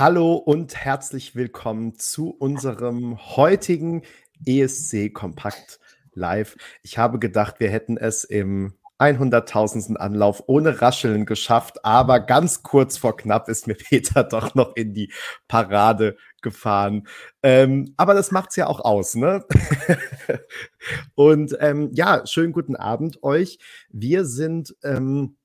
Hallo und herzlich willkommen zu unserem heutigen ESC Kompakt Live. Ich habe gedacht, wir hätten es im 100.000. Anlauf ohne Rascheln geschafft, aber ganz kurz vor knapp ist mir Peter doch noch in die Parade gefahren. Ähm, aber das macht's ja auch aus, ne? und ähm, ja, schönen guten Abend euch. Wir sind ähm,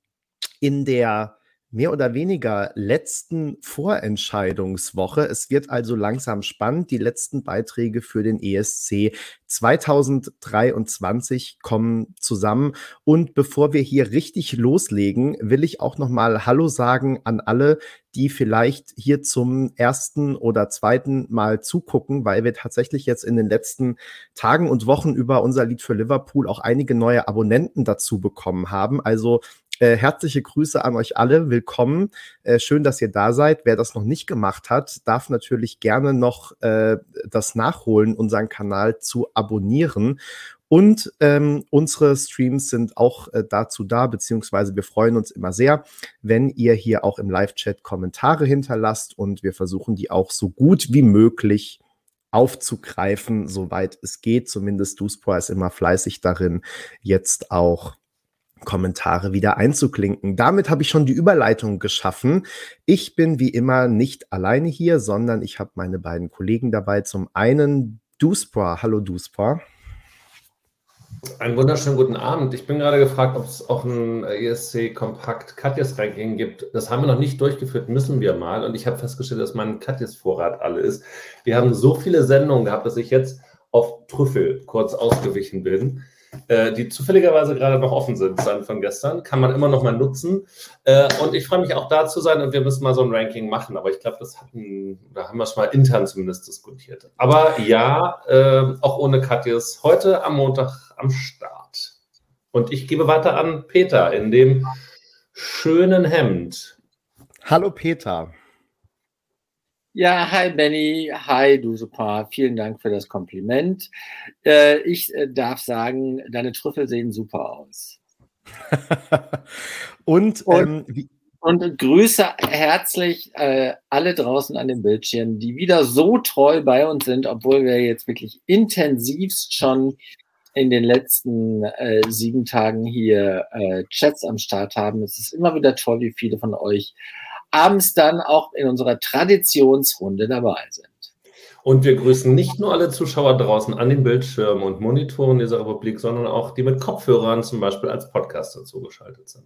in der mehr oder weniger letzten Vorentscheidungswoche. Es wird also langsam spannend. Die letzten Beiträge für den ESC 2023 kommen zusammen. Und bevor wir hier richtig loslegen, will ich auch noch mal Hallo sagen an alle, die vielleicht hier zum ersten oder zweiten Mal zugucken, weil wir tatsächlich jetzt in den letzten Tagen und Wochen über unser Lied für Liverpool auch einige neue Abonnenten dazu bekommen haben. Also äh, herzliche Grüße an euch alle. Willkommen. Äh, schön, dass ihr da seid. Wer das noch nicht gemacht hat, darf natürlich gerne noch äh, das nachholen, unseren Kanal zu abonnieren. Und ähm, unsere Streams sind auch äh, dazu da, beziehungsweise wir freuen uns immer sehr, wenn ihr hier auch im Live-Chat Kommentare hinterlasst und wir versuchen die auch so gut wie möglich aufzugreifen, soweit es geht. Zumindest Duspor ist immer fleißig darin, jetzt auch Kommentare wieder einzuklinken. Damit habe ich schon die Überleitung geschaffen. Ich bin wie immer nicht alleine hier, sondern ich habe meine beiden Kollegen dabei. Zum einen Duspra. Hallo Duspra. Einen wunderschönen guten Abend. Ich bin gerade gefragt, ob es auch ein ESC Kompakt Katjes Ranking gibt. Das haben wir noch nicht durchgeführt, müssen wir mal. Und ich habe festgestellt, dass mein Katjes Vorrat alle ist. Wir haben so viele Sendungen gehabt, dass ich jetzt auf Trüffel kurz ausgewichen bin. Äh, die zufälligerweise gerade noch offen sind, sind von gestern. Kann man immer noch mal nutzen. Äh, und ich freue mich auch da zu sein und wir müssen mal so ein Ranking machen. Aber ich glaube, das hatten, da haben wir schon mal intern zumindest diskutiert. Aber ja, äh, auch ohne Katjes, heute am Montag am Start. Und ich gebe weiter an Peter in dem schönen Hemd. Hallo Peter. Ja, hi Benny, hi du super, vielen Dank für das Kompliment. Äh, ich äh, darf sagen, deine Trüffel sehen super aus. und, und, ähm, und, grüße herzlich äh, alle draußen an den Bildschirmen, die wieder so treu bei uns sind, obwohl wir jetzt wirklich intensivst schon in den letzten äh, sieben Tagen hier äh, Chats am Start haben. Es ist immer wieder toll, wie viele von euch abends dann auch in unserer Traditionsrunde dabei sind. Und wir grüßen nicht nur alle Zuschauer draußen an den Bildschirmen und Monitoren dieser Republik, sondern auch die mit Kopfhörern zum Beispiel als Podcaster zugeschaltet sind.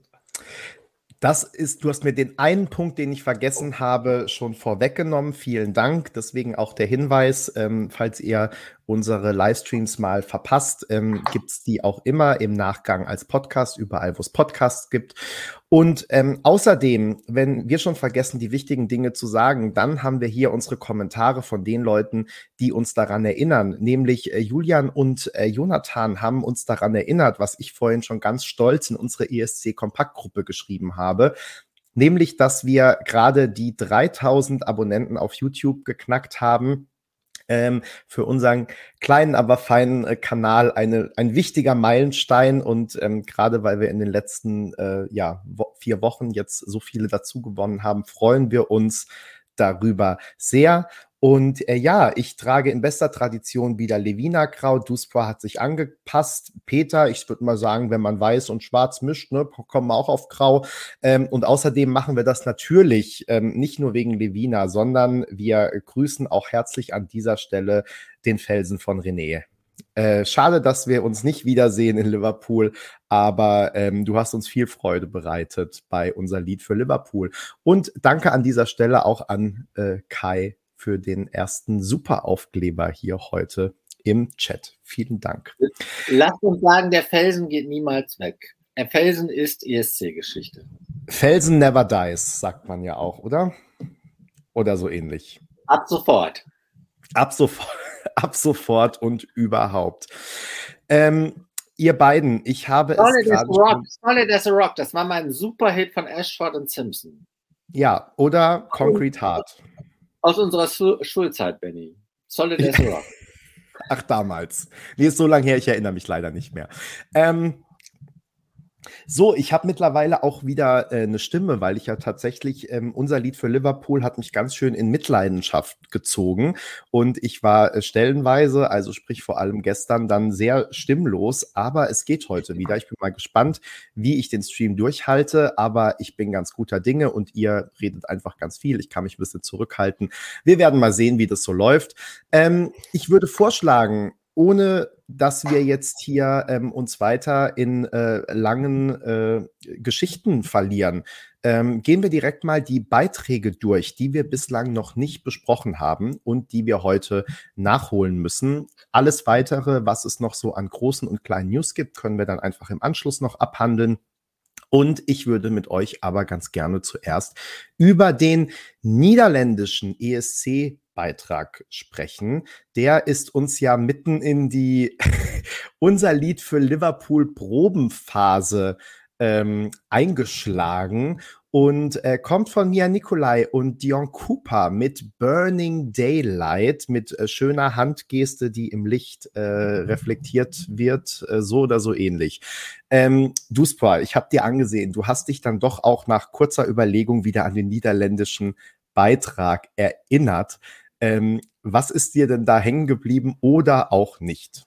Das ist, du hast mir den einen Punkt, den ich vergessen habe, schon vorweggenommen. Vielen Dank. Deswegen auch der Hinweis, ähm, falls ihr unsere Livestreams mal verpasst, ähm, gibt die auch immer im Nachgang als Podcast, überall, wo es Podcasts gibt. Und ähm, außerdem, wenn wir schon vergessen, die wichtigen Dinge zu sagen, dann haben wir hier unsere Kommentare von den Leuten, die uns daran erinnern. Nämlich äh, Julian und äh, Jonathan haben uns daran erinnert, was ich vorhin schon ganz stolz in unsere ESC-Kompaktgruppe geschrieben habe. Nämlich, dass wir gerade die 3000 Abonnenten auf YouTube geknackt haben ähm, für unseren kleinen, aber feinen äh, Kanal eine, ein wichtiger Meilenstein. Und ähm, gerade weil wir in den letzten äh, ja, wo vier Wochen jetzt so viele dazu gewonnen haben, freuen wir uns darüber sehr. Und äh, ja, ich trage in bester Tradition wieder Levina Grau. Duspra hat sich angepasst. Peter, ich würde mal sagen, wenn man weiß und schwarz mischt, ne, kommen wir auch auf Grau. Ähm, und außerdem machen wir das natürlich ähm, nicht nur wegen Levina, sondern wir grüßen auch herzlich an dieser Stelle den Felsen von René. Äh, schade, dass wir uns nicht wiedersehen in Liverpool, aber ähm, du hast uns viel Freude bereitet bei unser Lied für Liverpool. Und danke an dieser Stelle auch an äh, Kai für den ersten Superaufkleber hier heute im Chat. Vielen Dank. Lass uns sagen, der Felsen geht niemals weg. Der Felsen ist ESC-Geschichte. Felsen never dies, sagt man ja auch, oder? Oder so ähnlich. Ab sofort. Ab sofort, ab sofort und überhaupt. Ähm, ihr beiden, ich habe Solid es gerade Rock, Solid as a Rock, das war mal ein Superhit von Ashford und Simpson. Ja, oder Concrete Heart. Aus unserer Schulzeit, Benny. Solid as Rock. Ach, damals. Nee, ist so lange her, ich erinnere mich leider nicht mehr. Ähm, So, ich habe mittlerweile auch wieder äh, eine Stimme, weil ich ja tatsächlich, ähm, unser Lied für Liverpool hat mich ganz schön in Mitleidenschaft gezogen und ich war äh, stellenweise, also sprich vor allem gestern, dann sehr stimmlos, aber es geht heute wieder. Ich bin mal gespannt, wie ich den Stream durchhalte, aber ich bin ganz guter Dinge und ihr redet einfach ganz viel. Ich kann mich ein bisschen zurückhalten. Wir werden mal sehen, wie das so läuft. Ähm, ich würde vorschlagen, ohne dass wir jetzt hier ähm, uns weiter in äh, langen äh, Geschichten verlieren, ähm, gehen wir direkt mal die Beiträge durch, die wir bislang noch nicht besprochen haben und die wir heute nachholen müssen. Alles weitere, was es noch so an großen und kleinen News gibt, können wir dann einfach im Anschluss noch abhandeln. Und ich würde mit euch aber ganz gerne zuerst über den niederländischen ESC Beitrag sprechen. Der ist uns ja mitten in die unser Lied für Liverpool Probenphase ähm, eingeschlagen und äh, kommt von Mia Nikolai und Dion Cooper mit Burning Daylight, mit äh, schöner Handgeste, die im Licht äh, reflektiert wird, äh, so oder so ähnlich. Ähm, Duspa, ich habe dir angesehen, du hast dich dann doch auch nach kurzer Überlegung wieder an den niederländischen Beitrag erinnert. Ähm, was ist dir denn da hängen geblieben oder auch nicht?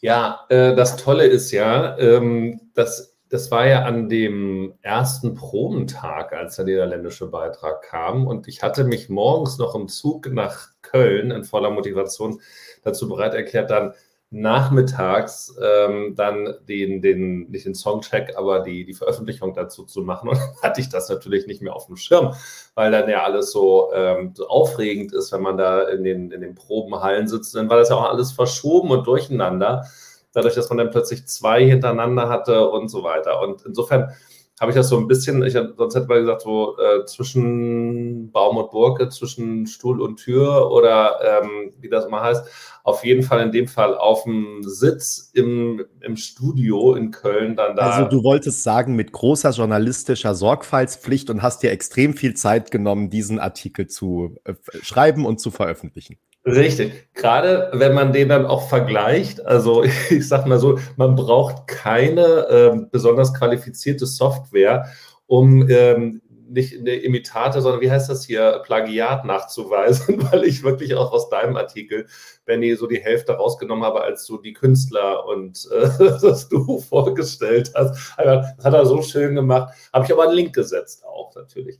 Ja, äh, das Tolle ist ja, ähm, dass das war ja an dem ersten Probentag, als der niederländische Beitrag kam. Und ich hatte mich morgens noch im Zug nach Köln in voller Motivation dazu bereit erklärt, dann nachmittags ähm, dann den, den, nicht den Songcheck, aber die, die Veröffentlichung dazu zu machen. Und dann hatte ich das natürlich nicht mehr auf dem Schirm, weil dann ja alles so, ähm, so aufregend ist, wenn man da in den, in den Probenhallen sitzt. Dann war das ja auch alles verschoben und durcheinander, dadurch, dass man dann plötzlich zwei hintereinander hatte und so weiter. Und insofern habe ich das so ein bisschen, ich, sonst hätte man gesagt, so äh, zwischen Baum und Burke, zwischen Stuhl und Tür oder ähm, wie das immer heißt auf jeden Fall in dem Fall auf dem Sitz im, im Studio in Köln dann da. Also du wolltest sagen, mit großer journalistischer Sorgfaltspflicht und hast dir extrem viel Zeit genommen, diesen Artikel zu äh, schreiben und zu veröffentlichen. Richtig. Gerade wenn man den dann auch vergleicht, also ich sag mal so, man braucht keine äh, besonders qualifizierte Software, um ähm, nicht eine Imitate, sondern wie heißt das hier, Plagiat nachzuweisen, weil ich wirklich auch aus deinem Artikel, Benny, so die Hälfte rausgenommen habe, als du die Künstler und äh, das du vorgestellt hast. Das hat er so schön gemacht. Habe ich aber einen Link gesetzt auch natürlich.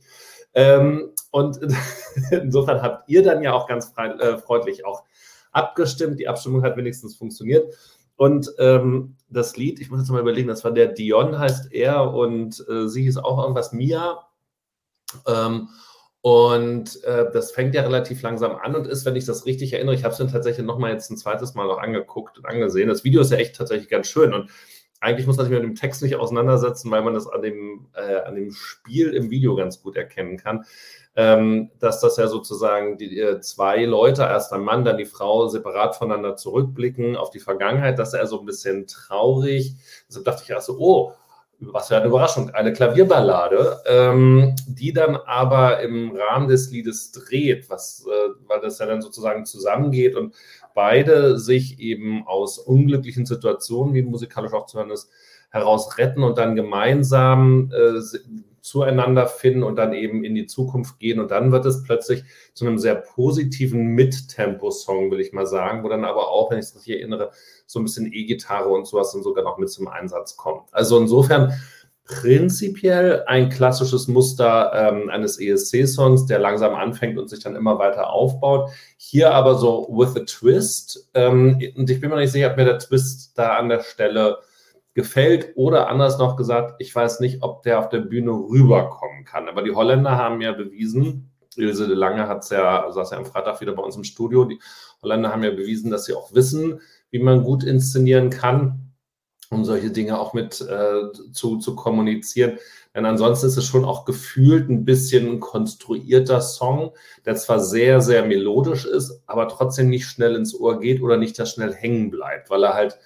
Ähm, und insofern habt ihr dann ja auch ganz frei, äh, freundlich auch abgestimmt. Die Abstimmung hat wenigstens funktioniert. Und ähm, das Lied, ich muss jetzt mal überlegen, das war der Dion, heißt er, und äh, sie hieß auch irgendwas Mia. Ähm, und äh, das fängt ja relativ langsam an und ist, wenn ich das richtig erinnere, ich habe es dann tatsächlich nochmal jetzt ein zweites Mal noch angeguckt und angesehen. Das Video ist ja echt tatsächlich ganz schön und eigentlich muss man sich mit dem Text nicht auseinandersetzen, weil man das an dem, äh, an dem Spiel im Video ganz gut erkennen kann. Ähm, dass das ja sozusagen die äh, zwei Leute, erst ein Mann, dann die Frau, separat voneinander zurückblicken auf die Vergangenheit, dass er so ein bisschen traurig. Deshalb dachte ich erst so, oh, was für eine Überraschung, eine Klavierballade, ähm, die dann aber im Rahmen des Liedes dreht, was, äh, weil das ja dann sozusagen zusammengeht und beide sich eben aus unglücklichen Situationen, wie musikalisch auch zu hören ist, heraus retten und dann gemeinsam äh, zueinander finden und dann eben in die Zukunft gehen. Und dann wird es plötzlich zu einem sehr positiven Mittempo-Song, will ich mal sagen, wo dann aber auch, wenn ich es richtig erinnere, so ein bisschen E-Gitarre und sowas dann sogar noch mit zum Einsatz kommt. Also insofern prinzipiell ein klassisches Muster ähm, eines ESC-Songs, der langsam anfängt und sich dann immer weiter aufbaut. Hier aber so with a twist. Ähm, und ich bin mir nicht sicher, ob mir der Twist da an der Stelle gefällt oder anders noch gesagt, ich weiß nicht, ob der auf der Bühne rüberkommen kann. Aber die Holländer haben ja bewiesen, Ilse de Lange hat es ja, saß ja am Freitag wieder bei uns im Studio, die Holländer haben ja bewiesen, dass sie auch wissen, wie man gut inszenieren kann, um solche Dinge auch mit äh, zu, zu kommunizieren. Denn ansonsten ist es schon auch gefühlt ein bisschen ein konstruierter Song, der zwar sehr, sehr melodisch ist, aber trotzdem nicht schnell ins Ohr geht oder nicht da schnell hängen bleibt, weil er halt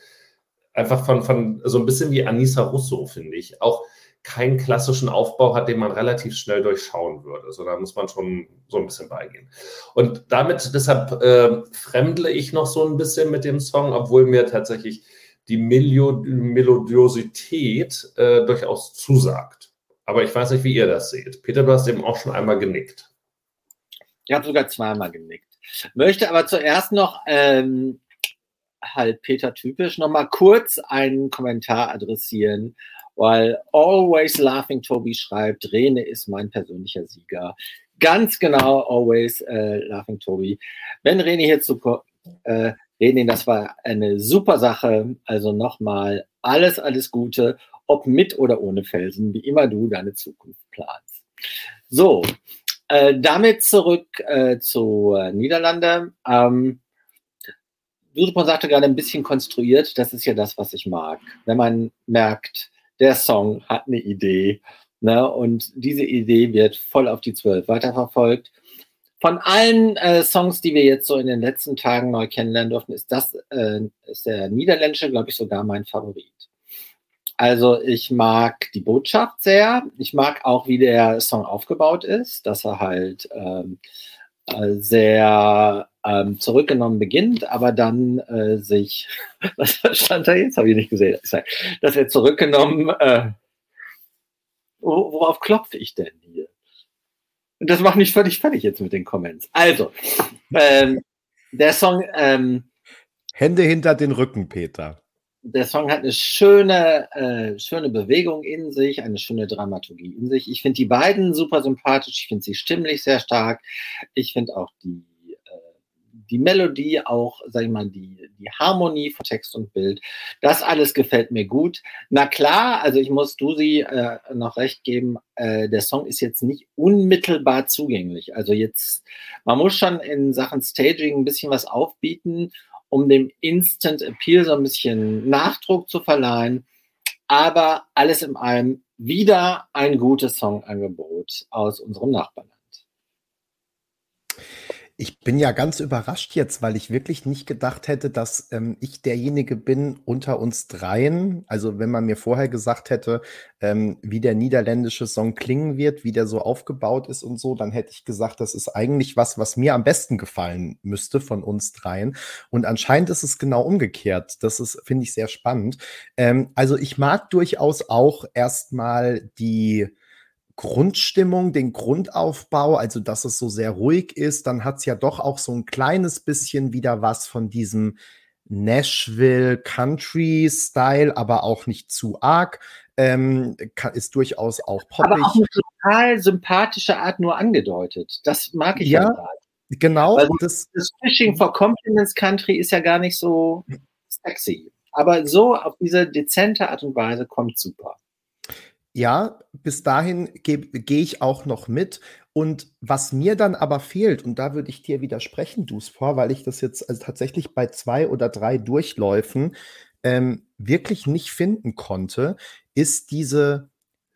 einfach von, von so ein bisschen wie Anissa Russo, finde ich, auch keinen klassischen Aufbau hat, den man relativ schnell durchschauen würde. Also da muss man schon so ein bisschen beigehen. Und damit, deshalb äh, fremdle ich noch so ein bisschen mit dem Song, obwohl mir tatsächlich die Melodiosität äh, durchaus zusagt. Aber ich weiß nicht, wie ihr das seht. Peter, du hast eben auch schon einmal genickt. Ich habe sogar zweimal genickt. Möchte aber zuerst noch ähm, halt Peter typisch noch mal kurz einen Kommentar adressieren, weil Always Laughing Toby schreibt, Rene ist mein persönlicher Sieger. Ganz genau, Always äh, Laughing Toby. Wenn Rene hierzu äh, Rene, das war eine super Sache. Also nochmal alles, alles Gute, ob mit oder ohne Felsen, wie immer du deine Zukunft planst. So, äh, damit zurück äh, zu äh, Niederlande. Ähm, Dudepon sagte gerade ein bisschen konstruiert, das ist ja das, was ich mag. Wenn man merkt, der Song hat eine Idee ne, und diese Idee wird voll auf die Zwölf weiterverfolgt. Von allen äh, Songs, die wir jetzt so in den letzten Tagen neu kennenlernen durften, ist das äh, ist der niederländische, glaube ich, sogar mein Favorit. Also ich mag die Botschaft sehr. Ich mag auch, wie der Song aufgebaut ist, dass er halt ähm, äh, sehr ähm, zurückgenommen beginnt, aber dann äh, sich, was stand da jetzt? Habe ich nicht gesehen. Dass er zurückgenommen, äh, worauf klopfe ich denn hier? Und das macht mich völlig fertig jetzt mit den Comments. Also, ähm, der Song. Ähm, Hände hinter den Rücken, Peter der Song hat eine schöne, äh, schöne Bewegung in sich, eine schöne Dramaturgie in sich. Ich finde die beiden super sympathisch. Ich finde sie stimmlich sehr stark. Ich finde auch die, die Melodie, auch, sag ich mal, die, die Harmonie von Text und Bild. Das alles gefällt mir gut. Na klar, also ich muss Dusi äh, noch recht geben, äh, der Song ist jetzt nicht unmittelbar zugänglich. Also jetzt, man muss schon in Sachen Staging ein bisschen was aufbieten um dem Instant Appeal so ein bisschen Nachdruck zu verleihen. Aber alles in allem wieder ein gutes Songangebot aus unserem Nachbarland. Ich bin ja ganz überrascht jetzt, weil ich wirklich nicht gedacht hätte, dass ähm, ich derjenige bin unter uns dreien. Also wenn man mir vorher gesagt hätte, ähm, wie der niederländische Song klingen wird, wie der so aufgebaut ist und so, dann hätte ich gesagt, das ist eigentlich was, was mir am besten gefallen müsste von uns dreien. Und anscheinend ist es genau umgekehrt. Das ist, finde ich, sehr spannend. Ähm, also ich mag durchaus auch erstmal die Grundstimmung, den Grundaufbau, also dass es so sehr ruhig ist, dann hat es ja doch auch so ein kleines bisschen wieder was von diesem Nashville Country Style, aber auch nicht zu arg. Ähm, ist durchaus auch poppig. Aber auch eine total sympathische Art nur angedeutet. Das mag ich ja. ja genau. Also das, das Fishing for Compliments Country ist ja gar nicht so sexy. Aber so auf diese dezente Art und Weise kommt super ja, bis dahin gehe geh ich auch noch mit. Und was mir dann aber fehlt, und da würde ich dir widersprechen, Duspor, weil ich das jetzt also tatsächlich bei zwei oder drei Durchläufen ähm, wirklich nicht finden konnte, ist diese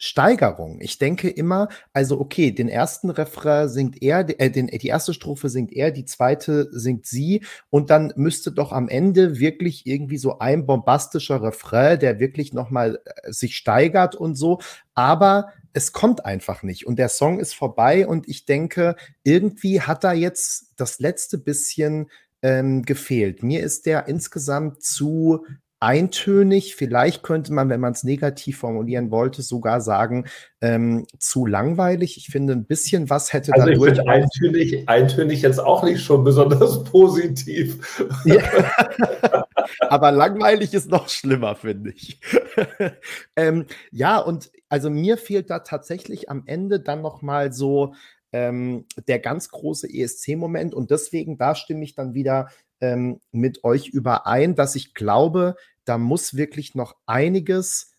Steigerung. Ich denke immer, also okay, den ersten Refrain singt er, äh, den, die erste Strophe singt er, die zweite singt sie und dann müsste doch am Ende wirklich irgendwie so ein bombastischer Refrain, der wirklich nochmal äh, sich steigert und so, aber es kommt einfach nicht und der Song ist vorbei und ich denke, irgendwie hat da jetzt das letzte bisschen ähm, gefehlt. Mir ist der insgesamt zu eintönig. Vielleicht könnte man, wenn man es negativ formulieren wollte, sogar sagen, ähm, zu langweilig. Ich finde, ein bisschen was hätte also ich finde eintönig, eintönig jetzt auch nicht schon besonders positiv. Ja. Aber langweilig ist noch schlimmer, finde ich. ähm, ja, und also mir fehlt da tatsächlich am Ende dann noch mal so ähm, der ganz große ESC-Moment und deswegen da stimme ich dann wieder ähm, mit euch überein, dass ich glaube, da muss wirklich noch einiges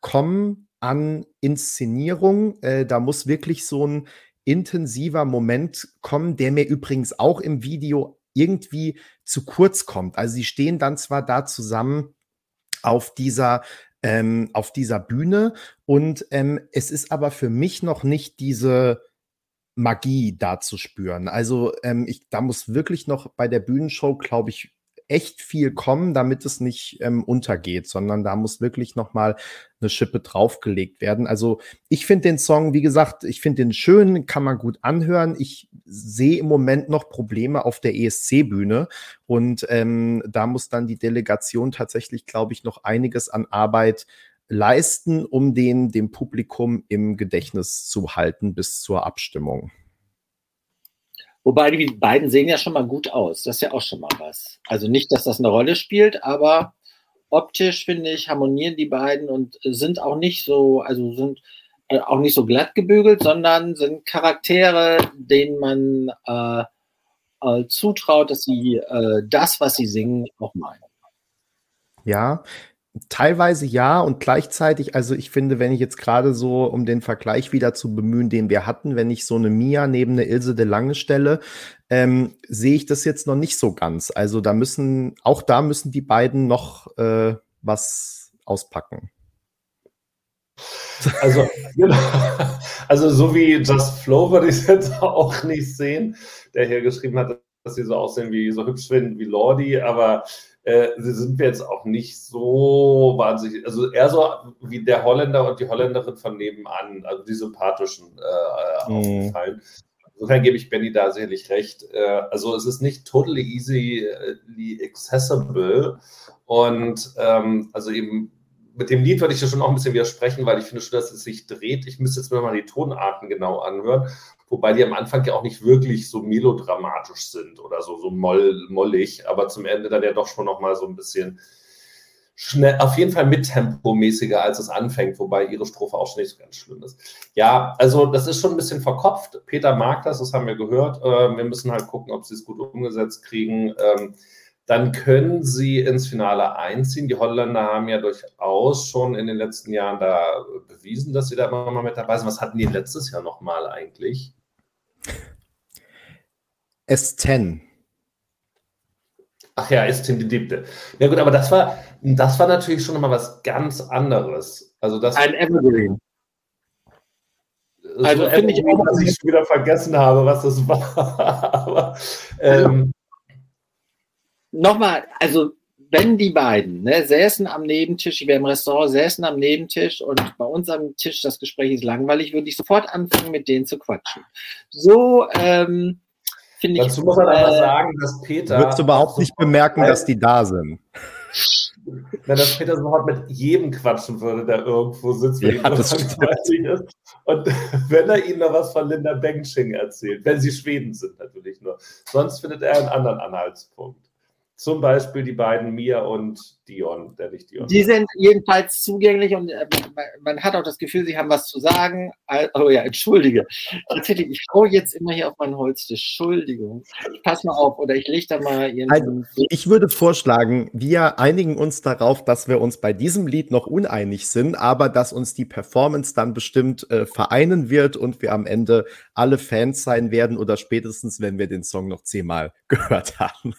kommen an Inszenierung. Äh, da muss wirklich so ein intensiver Moment kommen, der mir übrigens auch im Video irgendwie zu kurz kommt. Also sie stehen dann zwar da zusammen auf dieser ähm, auf dieser Bühne und ähm, es ist aber für mich noch nicht diese Magie da zu spüren. Also ähm, ich, da muss wirklich noch bei der Bühnenshow, glaube ich, echt viel kommen, damit es nicht ähm, untergeht, sondern da muss wirklich noch mal eine Schippe draufgelegt werden. Also ich finde den Song, wie gesagt, ich finde den schön, kann man gut anhören. Ich sehe im Moment noch Probleme auf der ESC-Bühne und ähm, da muss dann die Delegation tatsächlich, glaube ich, noch einiges an Arbeit leisten, um den dem Publikum im Gedächtnis zu halten bis zur Abstimmung. Wobei die beiden sehen ja schon mal gut aus. Das ist ja auch schon mal was. Also nicht, dass das eine Rolle spielt, aber optisch finde ich harmonieren die beiden und sind auch nicht so, also sind äh, auch nicht so glatt gebügelt, sondern sind Charaktere, denen man äh, äh, zutraut, dass sie äh, das, was sie singen, auch meinen. Ja, Teilweise ja und gleichzeitig, also ich finde, wenn ich jetzt gerade so, um den Vergleich wieder zu bemühen, den wir hatten, wenn ich so eine Mia neben eine Ilse de Lange stelle, ähm, sehe ich das jetzt noch nicht so ganz. Also da müssen, auch da müssen die beiden noch äh, was auspacken. Also, genau. also so wie Just Flow würde ich es jetzt auch nicht sehen, der hier geschrieben hat, dass sie so aussehen wie so hübsch finden wie Lordi, aber äh, sind wir jetzt auch nicht so wahnsinnig, also eher so wie der Holländer und die Holländerin von nebenan, also die sympathischen äh, mhm. aufgefallen. Insofern gebe ich Benny da sicherlich recht. Äh, also es ist nicht totally easy accessible und ähm, also eben mit dem Lied würde ich ja schon auch ein bisschen widersprechen, weil ich finde schon, dass es sich dreht. Ich müsste jetzt mir mal die Tonarten genau anhören wobei die am Anfang ja auch nicht wirklich so melodramatisch sind oder so, so moll, mollig, aber zum Ende dann ja doch schon nochmal so ein bisschen schnell, auf jeden Fall mittempomäßiger, als es anfängt, wobei ihre Strophe auch schon nicht so ganz schlimm ist. Ja, also das ist schon ein bisschen verkopft. Peter mag das, das haben wir gehört. Ähm, wir müssen halt gucken, ob sie es gut umgesetzt kriegen. Ähm, dann können sie ins Finale einziehen. Die Holländer haben ja durchaus schon in den letzten Jahren da bewiesen, dass sie da immer mal mit dabei sind. Was hatten die letztes Jahr nochmal eigentlich? S10. Ach ja, S10 die Diebte. Ja gut, aber das war, das war natürlich schon mal was ganz anderes. Also das, Ein Evergreen. So also finde ich auch, dass ich schon wieder vergessen habe, was das war. aber, ähm, Nochmal, also wenn die beiden ne, säßen am Nebentisch, wir im Restaurant säßen am Nebentisch und bei uns am Tisch das Gespräch ist langweilig, würde ich sofort anfangen, mit denen zu quatschen. So ähm, finde ich. Dazu muss man aber äh, sagen, dass Peter. Würdest du überhaupt nicht bemerken, dass die da sind. Na, dass Peter sofort mit jedem quatschen würde, der irgendwo sitzt, ja, das ist. Und wenn er ihnen noch was von Linda Bengsching erzählt, wenn sie Schweden sind natürlich nur. Sonst findet er einen anderen Anhaltspunkt. Zum Beispiel die beiden Mia und Dion, der nicht Dion. Die sind jedenfalls zugänglich und äh, man hat auch das Gefühl, sie haben was zu sagen. Oh ja, entschuldige. Tatsächlich, ich schaue jetzt immer hier auf mein Holz. Entschuldigung. Pass mal auf, oder ich lege da mal ihren. Also, ich würde vorschlagen, wir einigen uns darauf, dass wir uns bei diesem Lied noch uneinig sind, aber dass uns die Performance dann bestimmt äh, vereinen wird und wir am Ende alle Fans sein werden oder spätestens, wenn wir den Song noch zehnmal gehört haben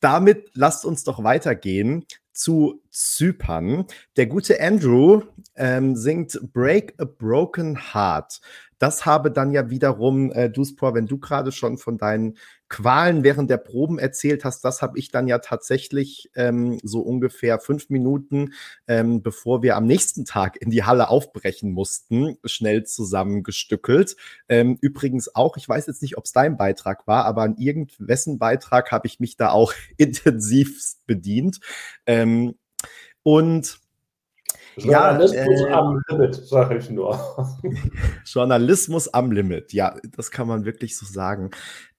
damit lasst uns doch weitergehen zu Zypern. Der gute Andrew ähm, singt Break a Broken Heart. Das habe dann ja wiederum, äh, Duspor, wenn du gerade schon von deinen Qualen während der Proben erzählt hast, das habe ich dann ja tatsächlich ähm, so ungefähr fünf Minuten, ähm, bevor wir am nächsten Tag in die Halle aufbrechen mussten, schnell zusammengestückelt. Ähm, übrigens auch, ich weiß jetzt nicht, ob es dein Beitrag war, aber an irgendwessen Beitrag habe ich mich da auch intensivst bedient. Ähm, und Journalismus ja, äh, am Limit, sage ich nur. Journalismus am Limit, ja, das kann man wirklich so sagen.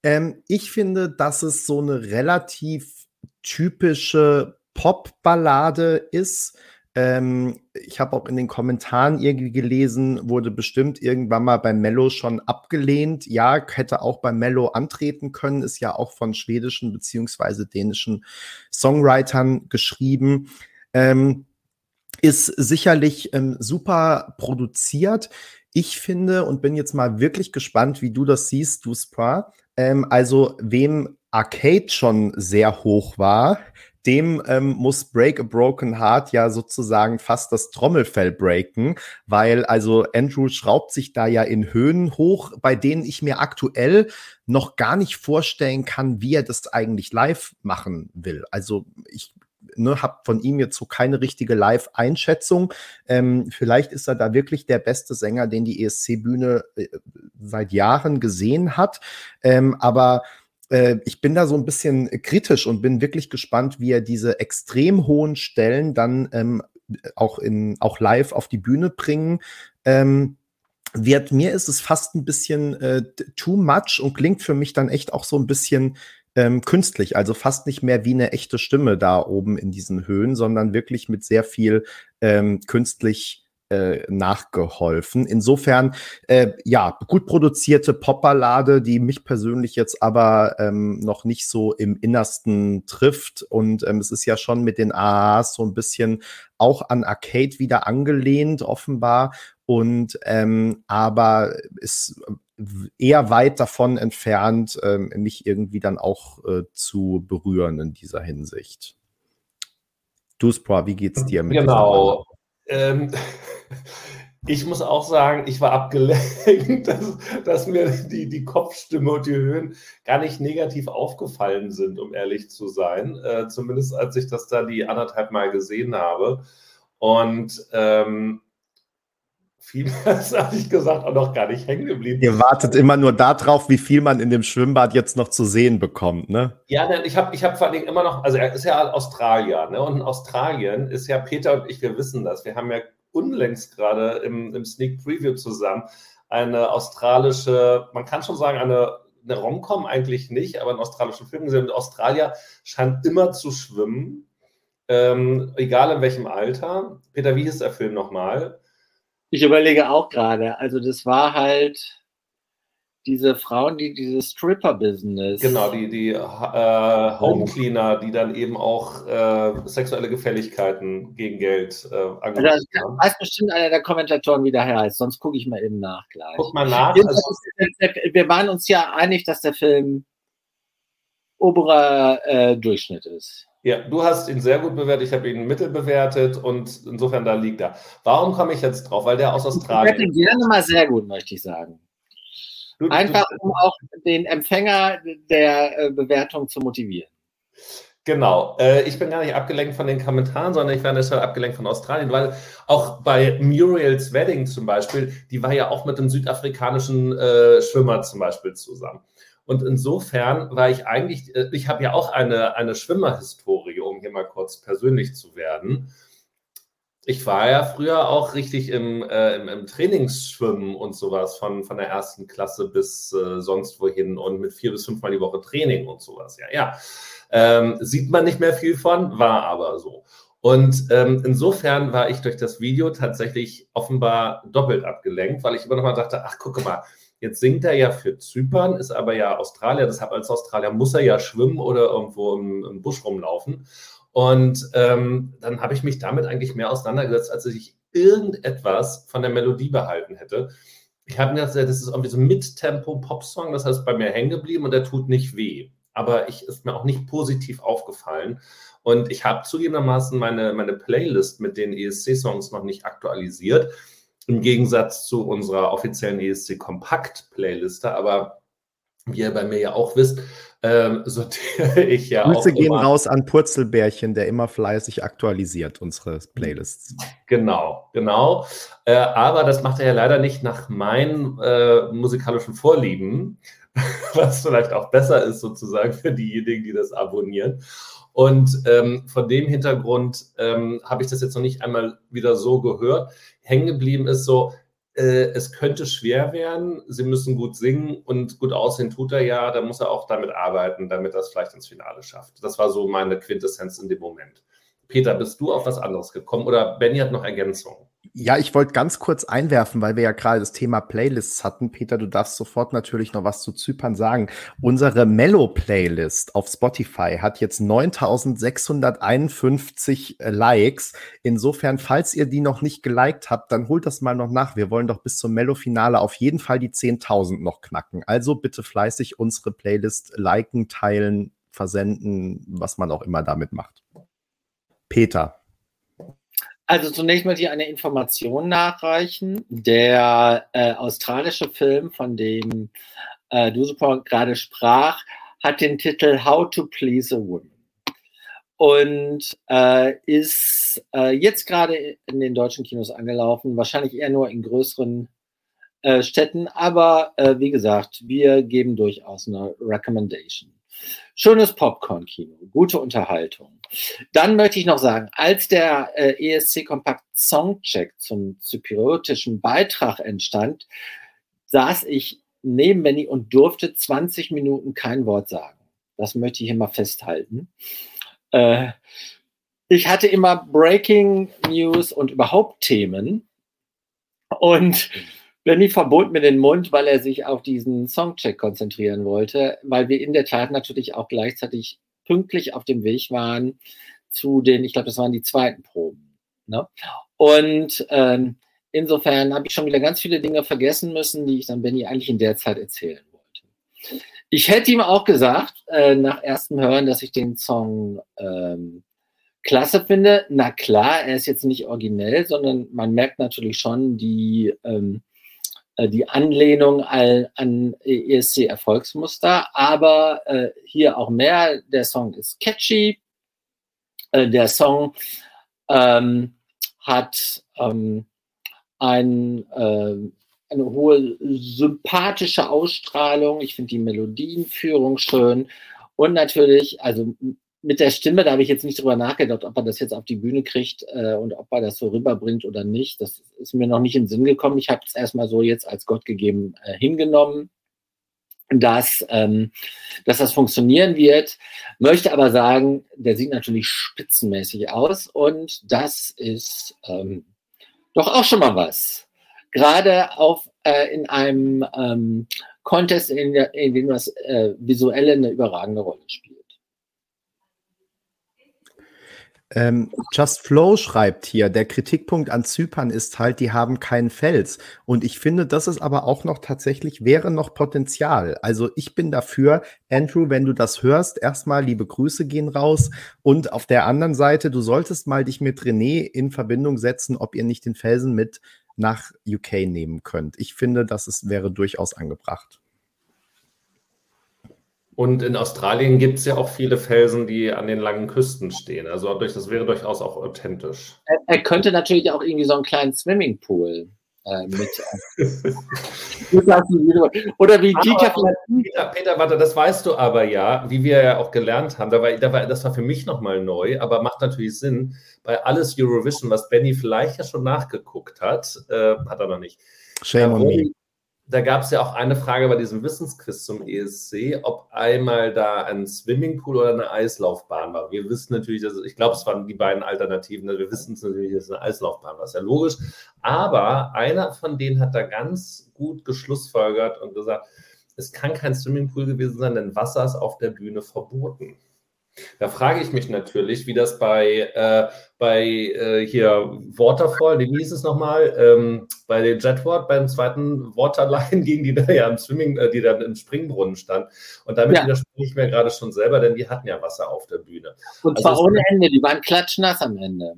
Ähm, ich finde, dass es so eine relativ typische Pop-Ballade ist. Ähm, ich habe auch in den Kommentaren irgendwie gelesen, wurde bestimmt irgendwann mal bei Mello schon abgelehnt. Ja, hätte auch bei Mello antreten können, ist ja auch von schwedischen beziehungsweise dänischen Songwritern geschrieben. Ähm, ist sicherlich ähm, super produziert. Ich finde und bin jetzt mal wirklich gespannt, wie du das siehst, du Spra. Ähm, also, wem Arcade schon sehr hoch war, dem ähm, muss Break a Broken Heart ja sozusagen fast das Trommelfell breaken, weil also Andrew schraubt sich da ja in Höhen hoch, bei denen ich mir aktuell noch gar nicht vorstellen kann, wie er das eigentlich live machen will. Also ich ne, habe von ihm jetzt so keine richtige Live-Einschätzung. Ähm, vielleicht ist er da wirklich der beste Sänger, den die ESC-Bühne äh, seit Jahren gesehen hat. Ähm, aber äh, ich bin da so ein bisschen kritisch und bin wirklich gespannt, wie er diese extrem hohen Stellen dann ähm, auch in auch live auf die Bühne bringen. Ähm, wird mir ist es fast ein bisschen äh, too much und klingt für mich dann echt auch so ein bisschen ähm, künstlich, also fast nicht mehr wie eine echte Stimme da oben in diesen Höhen, sondern wirklich mit sehr viel ähm, künstlich äh, nachgeholfen. Insofern, äh, ja, gut produzierte Popballade, die mich persönlich jetzt aber ähm, noch nicht so im Innersten trifft. Und ähm, es ist ja schon mit den AAs so ein bisschen auch an Arcade wieder angelehnt, offenbar. Und ähm, aber ist eher weit davon entfernt, ähm, mich irgendwie dann auch äh, zu berühren in dieser Hinsicht. Duspra, wie geht's dir mit Genau. Ähm, ich muss auch sagen, ich war abgelenkt, dass, dass, mir die, die Kopfstimme und die Höhen gar nicht negativ aufgefallen sind, um ehrlich zu sein. Äh, zumindest als ich das da die anderthalb Mal gesehen habe. Und ähm, viel mehr ehrlich gesagt, auch noch gar nicht hängen geblieben. Ihr wartet immer nur darauf, wie viel man in dem Schwimmbad jetzt noch zu sehen bekommt, ne? Ja, ich habe ich hab vor allen Dingen immer noch, also er ist ja Australier, ne? Und in Australien ist ja Peter und ich, wir wissen das. Wir haben ja unlängst gerade im, im Sneak Preview zusammen eine australische, man kann schon sagen, eine, eine Romcom eigentlich nicht, aber einen australischen Film gesehen. Und Australier scheint immer zu schwimmen, ähm, egal in welchem Alter. Peter, wie hieß der Film nochmal? Ich überlege auch gerade, also das war halt diese Frauen, die dieses Stripper-Business. Genau, die, die äh, Homecleaner, die dann eben auch äh, sexuelle Gefälligkeiten gegen Geld äh, angeboten also, haben. weiß bestimmt einer der Kommentatoren, wie der heißt, sonst gucke ich mal eben nach gleich. Guck mal nach. Also, wir waren uns ja einig, dass der Film oberer äh, Durchschnitt ist. Ja, du hast ihn sehr gut bewertet, ich habe ihn mittel bewertet und insofern da liegt er. Warum komme ich jetzt drauf? Weil der aus Australien. Ich bewerte gerne mal sehr gut, möchte ich sagen. Du, Einfach um auch den Empfänger der äh, Bewertung zu motivieren. Genau. Äh, ich bin gar nicht abgelenkt von den Kommentaren, sondern ich war deshalb abgelenkt von Australien, weil auch bei Muriels Wedding zum Beispiel, die war ja auch mit einem südafrikanischen äh, Schwimmer zum Beispiel zusammen. Und insofern war ich eigentlich, äh, ich habe ja auch eine, eine Schwimmerhistorie, um hier mal kurz persönlich zu werden. Ich war ja früher auch richtig im, äh, im, im, Trainingsschwimmen und sowas von, von der ersten Klasse bis äh, sonst wohin und mit vier bis fünfmal die Woche Training und sowas. Ja, ja. Ähm, sieht man nicht mehr viel von, war aber so. Und ähm, insofern war ich durch das Video tatsächlich offenbar doppelt abgelenkt, weil ich immer noch mal dachte, ach, gucke mal, Jetzt singt er ja für Zypern, ist aber ja Australier. Deshalb als Australier muss er ja schwimmen oder irgendwo im, im Busch rumlaufen. Und ähm, dann habe ich mich damit eigentlich mehr auseinandergesetzt, als ich irgendetwas von der Melodie behalten hätte. Ich habe mir gesagt, das ist irgendwie so ein Mittempo-Pop-Song, das heißt bei mir hängen geblieben und der tut nicht weh. Aber ich ist mir auch nicht positiv aufgefallen. Und ich habe zugegebenermaßen meine, meine Playlist mit den ESC-Songs noch nicht aktualisiert im Gegensatz zu unserer offiziellen ESC Kompakt Playliste. Aber wie ihr bei mir ja auch wisst, ähm, sortiere ich ja Grüße auch. gehen immer. raus an Purzelbärchen, der immer fleißig aktualisiert unsere Playlists. Genau, genau. Äh, aber das macht er ja leider nicht nach meinen äh, musikalischen Vorlieben, was vielleicht auch besser ist sozusagen für diejenigen, die das abonnieren. Und ähm, von dem Hintergrund ähm, habe ich das jetzt noch nicht einmal wieder so gehört hängen geblieben ist, so, äh, es könnte schwer werden, sie müssen gut singen und gut aussehen tut er ja, da muss er auch damit arbeiten, damit er es vielleicht ins Finale schafft. Das war so meine Quintessenz in dem Moment. Peter, bist du auf was anderes gekommen oder Benny hat noch Ergänzungen? Ja, ich wollte ganz kurz einwerfen, weil wir ja gerade das Thema Playlists hatten. Peter, du darfst sofort natürlich noch was zu Zypern sagen. Unsere Mellow-Playlist auf Spotify hat jetzt 9651 äh, Likes. Insofern, falls ihr die noch nicht geliked habt, dann holt das mal noch nach. Wir wollen doch bis zum Mellow-Finale auf jeden Fall die 10.000 noch knacken. Also bitte fleißig unsere Playlist liken, teilen, versenden, was man auch immer damit macht. Peter. Also zunächst möchte ich eine Information nachreichen. Der äh, australische Film, von dem äh, du super gerade sprach, hat den Titel How to Please a Woman und äh, ist äh, jetzt gerade in den deutschen Kinos angelaufen, wahrscheinlich eher nur in größeren äh, Städten, aber äh, wie gesagt, wir geben durchaus eine Recommendation. Schönes Popcorn-Kino, gute Unterhaltung. Dann möchte ich noch sagen, als der äh, ESC Kompakt Songcheck zum zypriotischen Beitrag entstand, saß ich neben Benny und durfte 20 Minuten kein Wort sagen. Das möchte ich immer festhalten. Äh, ich hatte immer Breaking News und überhaupt Themen. Und Benny verbot mir den Mund, weil er sich auf diesen Songcheck konzentrieren wollte, weil wir in der Tat natürlich auch gleichzeitig pünktlich auf dem Weg waren zu den, ich glaube, das waren die zweiten Proben. Ne? Und ähm, insofern habe ich schon wieder ganz viele Dinge vergessen müssen, die ich dann Benny eigentlich in der Zeit erzählen wollte. Ich hätte ihm auch gesagt, äh, nach erstem Hören, dass ich den Song ähm, klasse finde. Na klar, er ist jetzt nicht originell, sondern man merkt natürlich schon die, ähm, äh, die Anlehnung an, an ESC-Erfolgsmuster, aber äh, hier auch mehr. Der Song ist catchy. Äh, der Song ähm, hat ähm, ein, äh, eine hohe sympathische Ausstrahlung. Ich finde die Melodienführung schön. Und natürlich, also mit der Stimme, da habe ich jetzt nicht drüber nachgedacht, ob er das jetzt auf die Bühne kriegt äh, und ob er das so rüberbringt oder nicht. Das ist mir noch nicht in den Sinn gekommen. Ich habe es erstmal so jetzt als Gott gegeben äh, hingenommen, dass, ähm, dass das funktionieren wird. Möchte aber sagen, der sieht natürlich spitzenmäßig aus und das ist ähm, doch auch schon mal was gerade auf, äh, in einem ähm, Contest, in, der, in dem das äh, Visuelle eine überragende Rolle spielt. Ähm, Just Flow schreibt hier, der Kritikpunkt an Zypern ist halt, die haben keinen Fels. Und ich finde, das ist aber auch noch tatsächlich, wäre noch Potenzial. Also ich bin dafür, Andrew, wenn du das hörst, erstmal liebe Grüße gehen raus. Und auf der anderen Seite, du solltest mal dich mit René in Verbindung setzen, ob ihr nicht den Felsen mit nach UK nehmen könnt. Ich finde, das ist, wäre durchaus angebracht. Und in Australien gibt es ja auch viele Felsen, die an den langen Küsten stehen. Also das wäre durchaus auch authentisch. Er, er könnte natürlich auch irgendwie so einen kleinen Swimmingpool äh, mit. Oder wie Dieter, Peter, Peter, warte, das weißt du aber ja, wie wir ja auch gelernt haben. Da war, da war, das war für mich nochmal neu, aber macht natürlich Sinn. Bei alles Eurovision, was Benny vielleicht ja schon nachgeguckt hat, äh, hat er noch nicht. Shame on me da gab es ja auch eine Frage bei diesem Wissensquiz zum ESC, ob einmal da ein Swimmingpool oder eine Eislaufbahn war. Wir wissen natürlich, dass, ich glaube, es waren die beiden Alternativen. Wir wissen es natürlich, dass es eine Eislaufbahn war, ist ja logisch. Aber einer von denen hat da ganz gut geschlussfolgert und gesagt, es kann kein Swimmingpool gewesen sein, denn Wasser ist auf der Bühne verboten. Da frage ich mich natürlich, wie das bei, äh, bei äh, hier Waterfall, wie hieß es nochmal, ähm, bei den Jetward, beim zweiten Waterline gegen die da ja im Swimming, äh, die dann im Springbrunnen stand. Und damit ja. widerspreche ich mir gerade schon selber, denn die hatten ja Wasser auf der Bühne. Und also zwar ohne Ende, die waren klatschnass am Ende.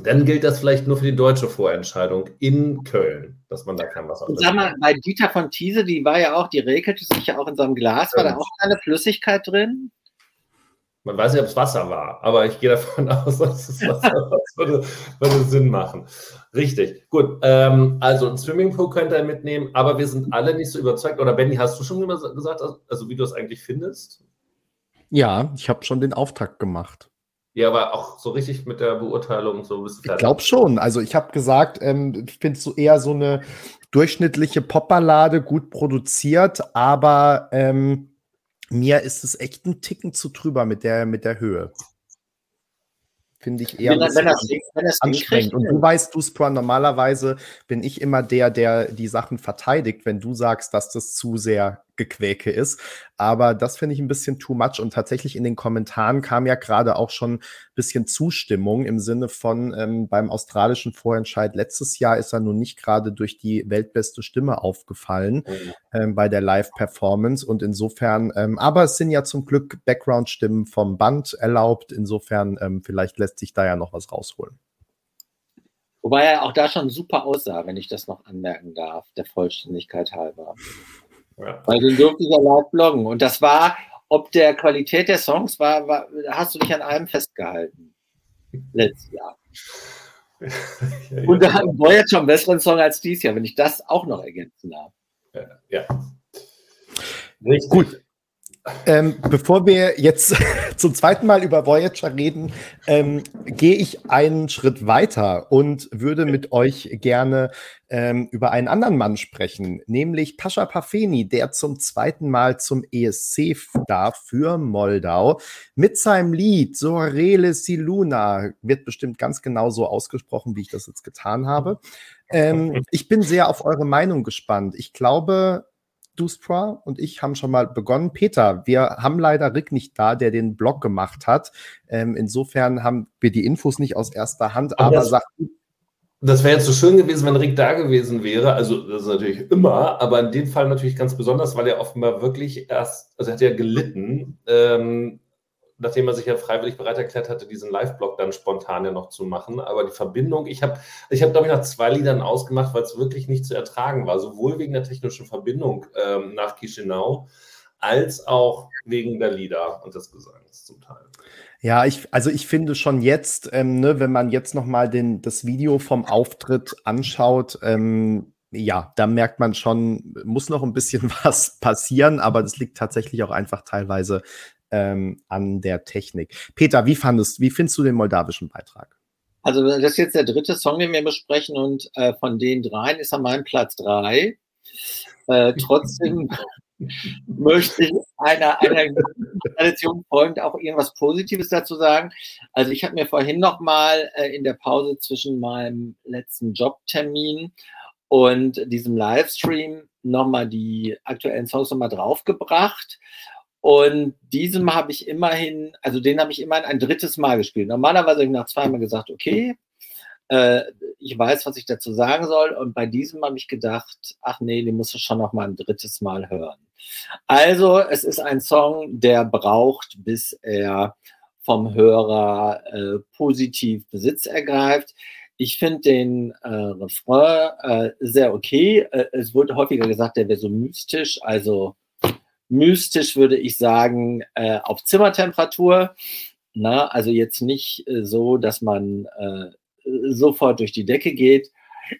Dann gilt das vielleicht nur für die deutsche Vorentscheidung in Köln, dass man da kein Wasser Und sag mal, bei Dieter von Thiese, die war ja auch, die regelte sich ja auch in seinem Glas, war da auch keine Flüssigkeit drin? Man weiß nicht, ob es Wasser war, aber ich gehe davon aus, dass es Wasser war. Das würde, würde Sinn machen. Richtig. Gut. Ähm, also ein Swimmingpool könnte er mitnehmen, aber wir sind alle nicht so überzeugt. Oder Benny, hast du schon gesagt, also wie du es eigentlich findest? Ja, ich habe schon den Auftakt gemacht. Ja, aber auch so richtig mit der Beurteilung so bist du Ich glaube schon. Also ich habe gesagt, ähm, ich finde es so eher so eine durchschnittliche Popballade, gut produziert, aber ähm, mir ist es echt ein Ticken zu drüber mit der, mit der Höhe. Finde ich eher wenn, wenn das, wenn das anstrengend. Und du weißt, du Spran, normalerweise bin ich immer der, der die Sachen verteidigt, wenn du sagst, dass das zu sehr Rumgequäke ist. Aber das finde ich ein bisschen too much. Und tatsächlich in den Kommentaren kam ja gerade auch schon ein bisschen Zustimmung im Sinne von ähm, beim australischen Vorentscheid letztes Jahr ist er nun nicht gerade durch die weltbeste Stimme aufgefallen mhm. ähm, bei der Live-Performance. Und insofern, ähm, aber es sind ja zum Glück Background-Stimmen vom Band erlaubt. Insofern, ähm, vielleicht lässt sich da ja noch was rausholen. Wobei er auch da schon super aussah, wenn ich das noch anmerken darf, der Vollständigkeit halber. Ja. Weil den durfte ich ja live bloggen. Und das war, ob der Qualität der Songs war, war hast du dich an einem festgehalten. Letztes Jahr. ja, Und da war jetzt schon einen besseren Song als dies Jahr, wenn ich das auch noch ergänzen darf. Ja. ja. Richtig. Gut. Ähm, bevor wir jetzt zum zweiten Mal über Voyager reden, ähm, gehe ich einen Schritt weiter und würde mit euch gerne ähm, über einen anderen Mann sprechen, nämlich Pascha Pafeni, der zum zweiten Mal zum ESC darf für Moldau mit seinem Lied Sorele Siluna, wird bestimmt ganz genau so ausgesprochen, wie ich das jetzt getan habe. Ähm, ich bin sehr auf eure Meinung gespannt. Ich glaube, Duspra und ich haben schon mal begonnen. Peter, wir haben leider Rick nicht da, der den Blog gemacht hat. Ähm, insofern haben wir die Infos nicht aus erster Hand, aber, aber sagt. Das wäre jetzt so schön gewesen, wenn Rick da gewesen wäre. Also, das ist natürlich immer, aber in dem Fall natürlich ganz besonders, weil er offenbar wirklich erst, also er hat ja gelitten, ähm, nachdem er sich ja freiwillig bereit erklärt hatte, diesen Live-Blog dann spontan ja noch zu machen. Aber die Verbindung, ich habe, ich habe, glaube ich, nach zwei Liedern ausgemacht, weil es wirklich nicht zu ertragen war. Sowohl wegen der technischen Verbindung ähm, nach Chisinau, als auch wegen der Lieder und des Gesangs zum Teil. Ja, ich, also ich finde schon jetzt, ähm, ne, wenn man jetzt nochmal das Video vom Auftritt anschaut, ähm, ja, da merkt man schon, muss noch ein bisschen was passieren, aber das liegt tatsächlich auch einfach teilweise ähm, an der Technik. Peter, wie fandest, wie findest du den moldawischen Beitrag? Also das ist jetzt der dritte Song, den wir besprechen und äh, von den dreien ist er mein Platz drei. Äh, trotzdem möchte ich einer, einer Tradition folgend auch irgendwas Positives dazu sagen. Also ich habe mir vorhin noch mal äh, in der Pause zwischen meinem letzten Jobtermin und diesem Livestream noch mal die aktuellen Songs noch mal draufgebracht und diesem habe ich immerhin, also den habe ich immerhin ein drittes Mal gespielt. Normalerweise habe ich nach zweimal gesagt, okay, äh, ich weiß, was ich dazu sagen soll. Und bei diesem habe ich gedacht, ach nee, den musst du schon noch mal ein drittes Mal hören. Also, es ist ein Song, der braucht, bis er vom Hörer äh, positiv Besitz ergreift. Ich finde den äh, Refrain äh, sehr okay. Äh, es wurde häufiger gesagt, der wäre so mystisch, also mystisch würde ich sagen, äh, auf Zimmertemperatur. Na, also jetzt nicht äh, so, dass man äh, sofort durch die Decke geht.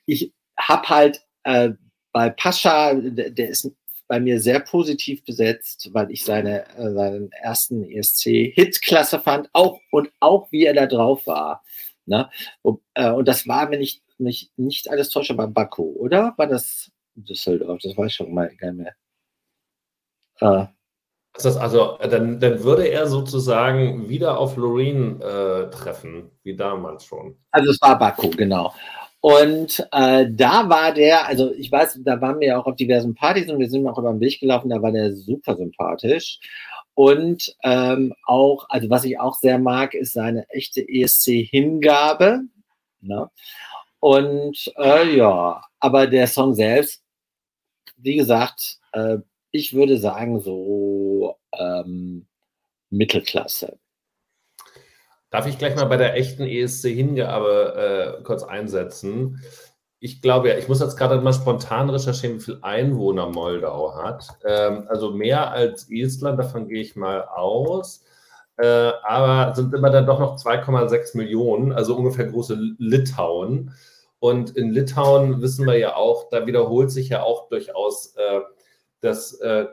Ich habe halt äh, bei Pascha, der, der ist bei mir sehr positiv besetzt, weil ich seine, äh, seinen ersten ESC-Hit-Klasse fand, auch und auch wie er da drauf war. Ne? Und, äh, und das war, wenn ich mich nicht alles täusche, bei Baku, oder? War das Düsseldorf? Das weiß ich schon mal gar nicht mehr. Äh, das also, dann, dann würde er sozusagen wieder auf Loreen äh, treffen, wie damals schon. Also es war Baku, genau. Und äh, da war der, also ich weiß, da waren wir ja auch auf diversen Partys und wir sind auch über den Weg gelaufen, da war der super sympathisch. Und ähm, auch, also was ich auch sehr mag, ist seine echte ESC-Hingabe. Ne? Und äh, ja, aber der Song selbst, wie gesagt, äh, ich würde sagen, so ähm, Mittelklasse. Darf ich gleich mal bei der echten ESC-Hingabe äh, kurz einsetzen? Ich glaube ja, ich muss jetzt gerade mal spontan recherchieren, wie viele Einwohner Moldau hat. Ähm, also mehr als Estland, davon gehe ich mal aus. Äh, aber sind immer dann doch noch 2,6 Millionen, also ungefähr große Litauen. Und in Litauen wissen wir ja auch, da wiederholt sich ja auch durchaus äh, das, äh,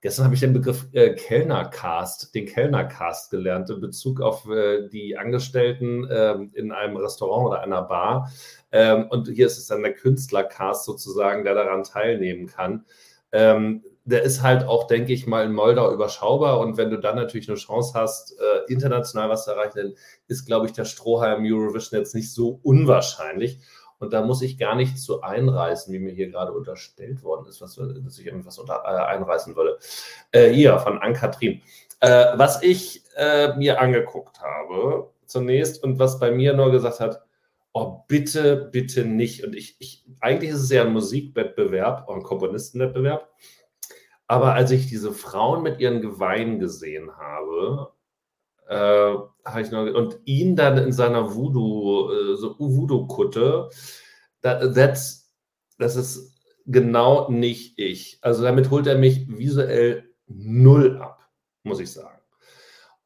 gestern habe ich den Begriff äh, Kellnercast, den Kellnercast gelernt in Bezug auf äh, die Angestellten äh, in einem Restaurant oder einer Bar. Ähm, und hier ist es dann der Künstlercast sozusagen, der daran teilnehmen kann. Ähm, der ist halt auch, denke ich mal, in Moldau überschaubar. Und wenn du dann natürlich eine Chance hast, äh, international was zu erreichen, dann ist, glaube ich, der Strohhalm Eurovision jetzt nicht so unwahrscheinlich. Und da muss ich gar nicht zu einreißen, wie mir hier gerade unterstellt worden ist, was, dass ich irgendwas unter, äh, einreißen würde. Äh, hier von Ann-Kathrin. Äh, was ich äh, mir angeguckt habe zunächst und was bei mir nur gesagt hat, oh, bitte, bitte nicht. Und ich, ich eigentlich ist es ja ein Musikwettbewerb, ein Komponistenwettbewerb. Aber als ich diese Frauen mit ihren Geweihen gesehen habe, äh, habe ich noch, und ihn dann in seiner Voodoo, äh, so Voodoo-Kutte, das, das ist genau nicht ich. Also damit holt er mich visuell null ab, muss ich sagen.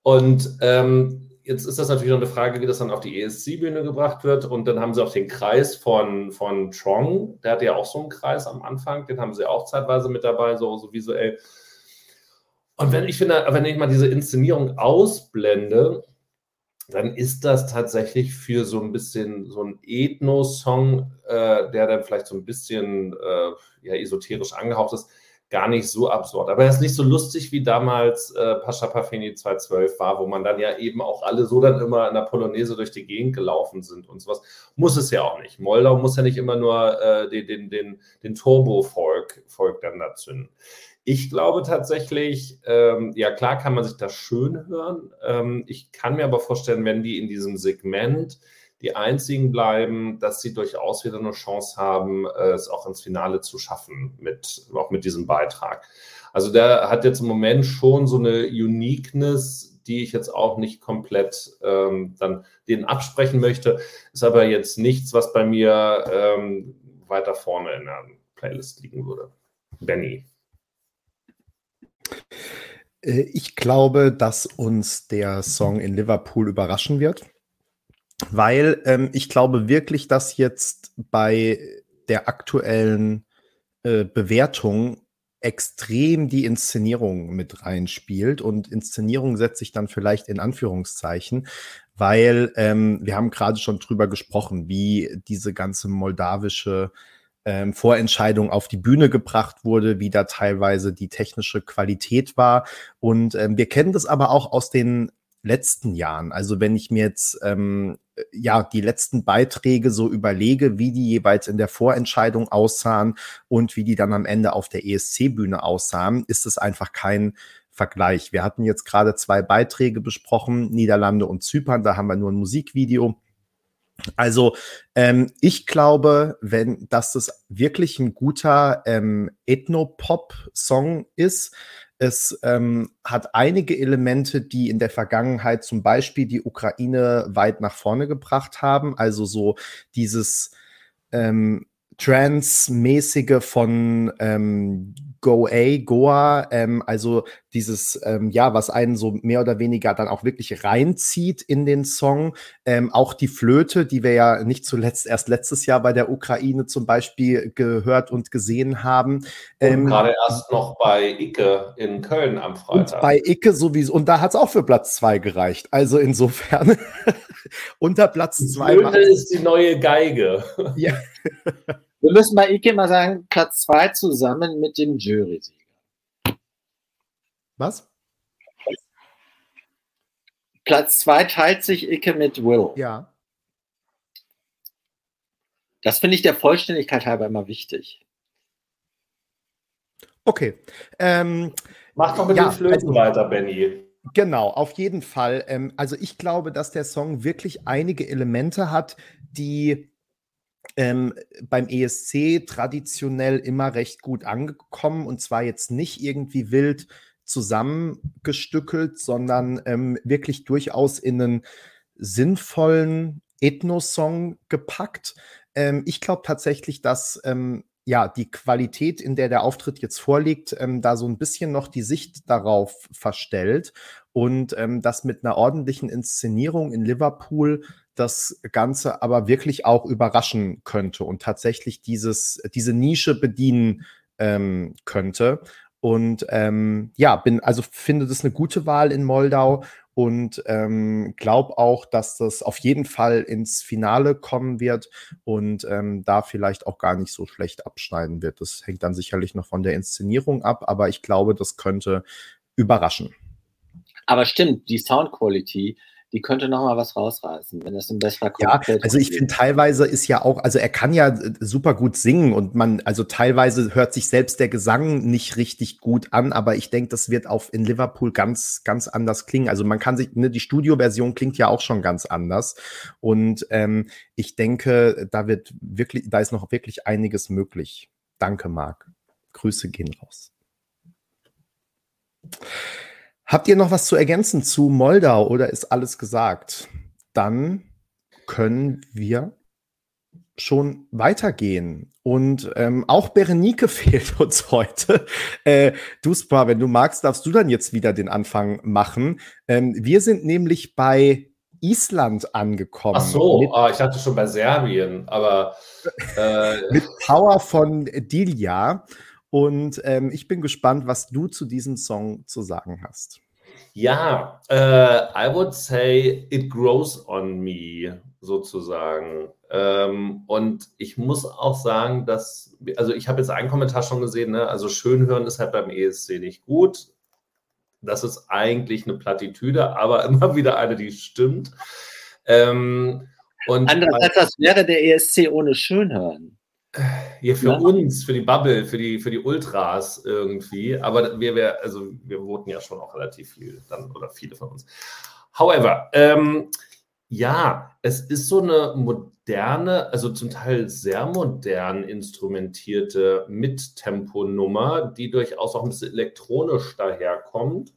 Und ähm, jetzt ist das natürlich noch eine Frage, wie das dann auf die ESC-Bühne gebracht wird. Und dann haben sie auch den Kreis von, von Trong, der hatte ja auch so einen Kreis am Anfang, den haben sie auch zeitweise mit dabei, so, so visuell. Und wenn ich finde, wenn ich mal diese Inszenierung ausblende, dann ist das tatsächlich für so ein bisschen so ein Ethno-Song, äh, der dann vielleicht so ein bisschen äh, ja, esoterisch angehaucht ist, gar nicht so absurd. Aber er ist nicht so lustig wie damals äh, Pascha Pafeni 212 war, wo man dann ja eben auch alle so dann immer in der Polonaise durch die Gegend gelaufen sind und sowas. Muss es ja auch nicht. Moldau muss ja nicht immer nur äh, den, den, den, den Turbo-Folk Folk dann da zünden. Ich glaube tatsächlich, ähm, ja klar kann man sich das schön hören. Ähm, ich kann mir aber vorstellen, wenn die in diesem Segment die einzigen bleiben, dass sie durchaus wieder eine Chance haben, äh, es auch ins Finale zu schaffen, mit, auch mit diesem Beitrag. Also der hat jetzt im Moment schon so eine Uniqueness, die ich jetzt auch nicht komplett ähm, dann denen absprechen möchte. Ist aber jetzt nichts, was bei mir ähm, weiter vorne in der Playlist liegen würde. Benny. Äh, ich glaube, dass uns der Song in Liverpool überraschen wird weil ähm, ich glaube wirklich, dass jetzt bei der aktuellen äh, Bewertung extrem die Inszenierung mit reinspielt und Inszenierung setze ich dann vielleicht in Anführungszeichen, weil ähm, wir haben gerade schon drüber gesprochen, wie diese ganze moldawische ähm, Vorentscheidung auf die Bühne gebracht wurde, wie da teilweise die technische Qualität war. Und ähm, wir kennen das aber auch aus den letzten Jahren. Also wenn ich mir jetzt ähm, ja die letzten Beiträge so überlege, wie die jeweils in der Vorentscheidung aussahen und wie die dann am Ende auf der ESC-Bühne aussahen, ist es einfach kein Vergleich. Wir hatten jetzt gerade zwei Beiträge besprochen, Niederlande und Zypern, da haben wir nur ein Musikvideo. Also ähm, ich glaube, wenn dass das wirklich ein guter ähm, Ethno-Pop-Song ist, es ähm, hat einige Elemente, die in der Vergangenheit zum Beispiel die Ukraine weit nach vorne gebracht haben. Also so dieses ähm, Trans-mäßige von ähm, Go A, Goa, ähm, also dieses, ähm, ja, was einen so mehr oder weniger dann auch wirklich reinzieht in den Song. Ähm, auch die Flöte, die wir ja nicht zuletzt erst letztes Jahr bei der Ukraine zum Beispiel gehört und gesehen haben. Ähm, gerade erst noch bei Icke in Köln am Freitag. Und bei Icke sowieso, und da hat es auch für Platz zwei gereicht. Also insofern unter Platz die zwei. Flöte ist die neue Geige. Ja. Wir müssen bei Ike mal sagen, Platz zwei zusammen mit dem Jury-Sieger. Was? Platz zwei teilt sich Icke mit Will. Ja. Das finde ich der Vollständigkeit halber immer wichtig. Okay. Ähm, Mach doch mit ja, den Flöten also- weiter, Benny. Genau, auf jeden Fall. Ähm, also ich glaube, dass der Song wirklich einige Elemente hat, die ähm, beim ESC traditionell immer recht gut angekommen und zwar jetzt nicht irgendwie wild zusammengestückelt, sondern ähm, wirklich durchaus in einen sinnvollen Ethno-Song gepackt. Ähm, ich glaube tatsächlich, dass ähm, ja die Qualität, in der der Auftritt jetzt vorliegt, ähm, da so ein bisschen noch die Sicht darauf verstellt und ähm, das mit einer ordentlichen Inszenierung in Liverpool das Ganze aber wirklich auch überraschen könnte und tatsächlich dieses, diese Nische bedienen ähm, könnte. Und ähm, ja, bin, also finde das eine gute Wahl in Moldau und ähm, glaube auch, dass das auf jeden Fall ins Finale kommen wird und ähm, da vielleicht auch gar nicht so schlecht abschneiden wird. Das hängt dann sicherlich noch von der Inszenierung ab, aber ich glaube, das könnte überraschen. Aber stimmt, die Sound Quality die könnte noch mal was rausreißen, wenn das ein besserer Ja, also ich finde teilweise ist ja auch, also er kann ja äh, super gut singen und man, also teilweise hört sich selbst der Gesang nicht richtig gut an, aber ich denke, das wird auf in Liverpool ganz, ganz anders klingen. Also man kann sich, ne, die Studioversion klingt ja auch schon ganz anders und ähm, ich denke, da wird wirklich, da ist noch wirklich einiges möglich. Danke, Marc. Grüße gehen raus. Habt ihr noch was zu ergänzen zu Moldau oder ist alles gesagt? Dann können wir schon weitergehen. Und ähm, auch Berenike fehlt uns heute. Äh, du, Spa, wenn du magst, darfst du dann jetzt wieder den Anfang machen. Ähm, wir sind nämlich bei Island angekommen. Ach so, ah, ich dachte schon bei Serbien, aber äh, mit Power von Dilja. Und ähm, ich bin gespannt, was du zu diesem Song zu sagen hast. Ja, äh, I would say it grows on me, sozusagen. Ähm, und ich muss auch sagen, dass, also ich habe jetzt einen Kommentar schon gesehen, ne? also schön hören ist halt beim ESC nicht gut. Das ist eigentlich eine Plattitüde, aber immer wieder eine, die stimmt. Ähm, und Andererseits, das wäre der ESC ohne Schönhören. Ja, für ja. uns, für die Bubble, für die, für die Ultras irgendwie. Aber wir, wir, also wir voten ja schon auch relativ viel dann oder viele von uns. However, ähm, ja, es ist so eine moderne, also zum Teil sehr modern instrumentierte Mittempo-Nummer, die durchaus auch ein bisschen elektronisch daherkommt.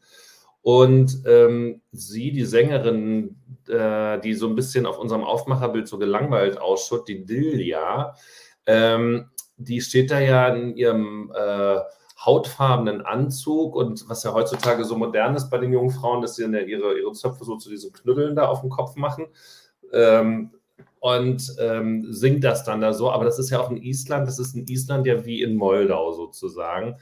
Und ähm, sie, die Sängerin, äh, die so ein bisschen auf unserem Aufmacherbild so gelangweilt ausschaut, die Dilja, ähm, die steht da ja in ihrem äh, hautfarbenen Anzug und was ja heutzutage so modern ist bei den jungen Frauen, dass sie dann ja ihre, ihre Zöpfe so zu diesen Knütteln da auf dem Kopf machen. Ähm, und ähm, singt das dann da so. Aber das ist ja auch in Island, das ist in Island ja wie in Moldau sozusagen.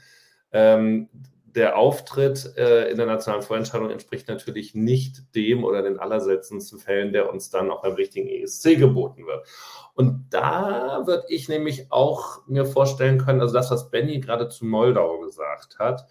Ähm, der Auftritt äh, in der nationalen Vorentscheidung entspricht natürlich nicht dem oder den allerseltensten Fällen, der uns dann auch beim richtigen ESC geboten wird. Und da würde ich nämlich auch mir vorstellen können, also das, was Benny gerade zu Moldau gesagt hat,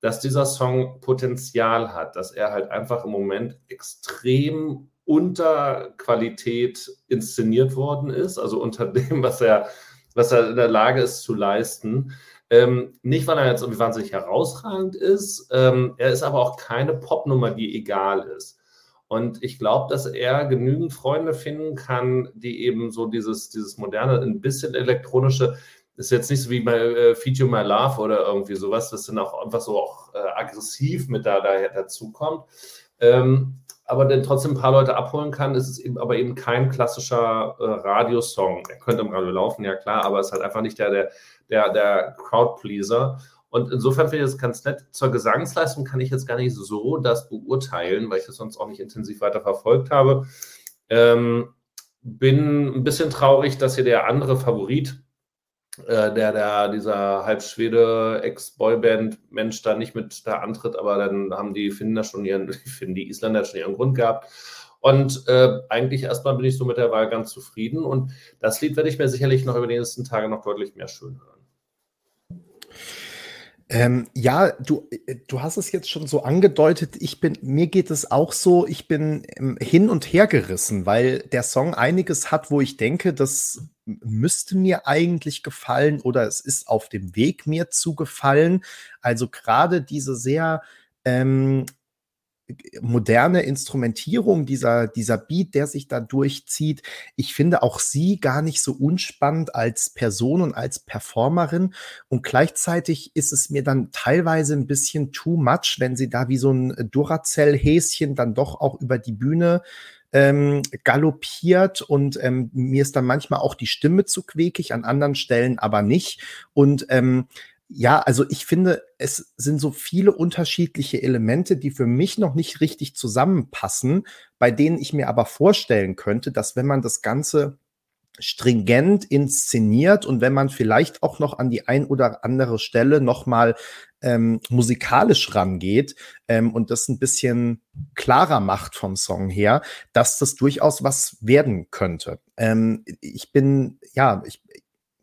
dass dieser Song Potenzial hat, dass er halt einfach im Moment extrem unter Qualität inszeniert worden ist, also unter dem, was er, was er in der Lage ist zu leisten. Ähm, nicht, weil er jetzt irgendwie wahnsinnig herausragend ist, ähm, er ist aber auch keine Popnummer, die egal ist. Und ich glaube, dass er genügend Freunde finden kann, die eben so dieses, dieses moderne, ein bisschen elektronische, ist jetzt nicht so wie bei äh, Feed You My Love oder irgendwie sowas, das dann auch einfach so auch äh, aggressiv mit da, da dazu kommt. Ähm, aber dann trotzdem ein paar Leute abholen kann, ist es eben, aber eben kein klassischer äh, Radiosong. Er könnte im Radio laufen, ja klar, aber es ist halt einfach nicht der, der, der, der Crowdpleaser. Und insofern finde ich das ganz nett. Zur Gesangsleistung kann ich jetzt gar nicht so das beurteilen, weil ich das sonst auch nicht intensiv weiter verfolgt habe. Ähm, bin ein bisschen traurig, dass hier der andere Favorit, äh, der, der, dieser halbschwede Ex-Boyband-Mensch da nicht mit da antritt, aber dann haben die Finnen schon ihren, Finnen, die Isländer schon ihren Grund gehabt. Und äh, eigentlich erstmal bin ich so mit der Wahl ganz zufrieden. Und das Lied werde ich mir sicherlich noch über die nächsten Tage noch deutlich mehr schön hören. Ähm, ja, du, äh, du hast es jetzt schon so angedeutet. Ich bin, mir geht es auch so, ich bin ähm, hin und her gerissen, weil der Song einiges hat, wo ich denke, das müsste mir eigentlich gefallen oder es ist auf dem Weg mir zu gefallen. Also gerade diese sehr ähm, moderne Instrumentierung, dieser, dieser Beat, der sich da durchzieht. Ich finde auch sie gar nicht so unspannend als Person und als Performerin. Und gleichzeitig ist es mir dann teilweise ein bisschen too much, wenn sie da wie so ein Duracell-Häschen dann doch auch über die Bühne ähm, galoppiert und ähm, mir ist dann manchmal auch die Stimme zu quäkig, an anderen Stellen aber nicht. Und ähm, ja, also ich finde, es sind so viele unterschiedliche Elemente, die für mich noch nicht richtig zusammenpassen, bei denen ich mir aber vorstellen könnte, dass wenn man das Ganze stringent inszeniert und wenn man vielleicht auch noch an die ein oder andere Stelle nochmal ähm, musikalisch rangeht ähm, und das ein bisschen klarer macht vom Song her, dass das durchaus was werden könnte. Ähm, ich bin, ja, ich,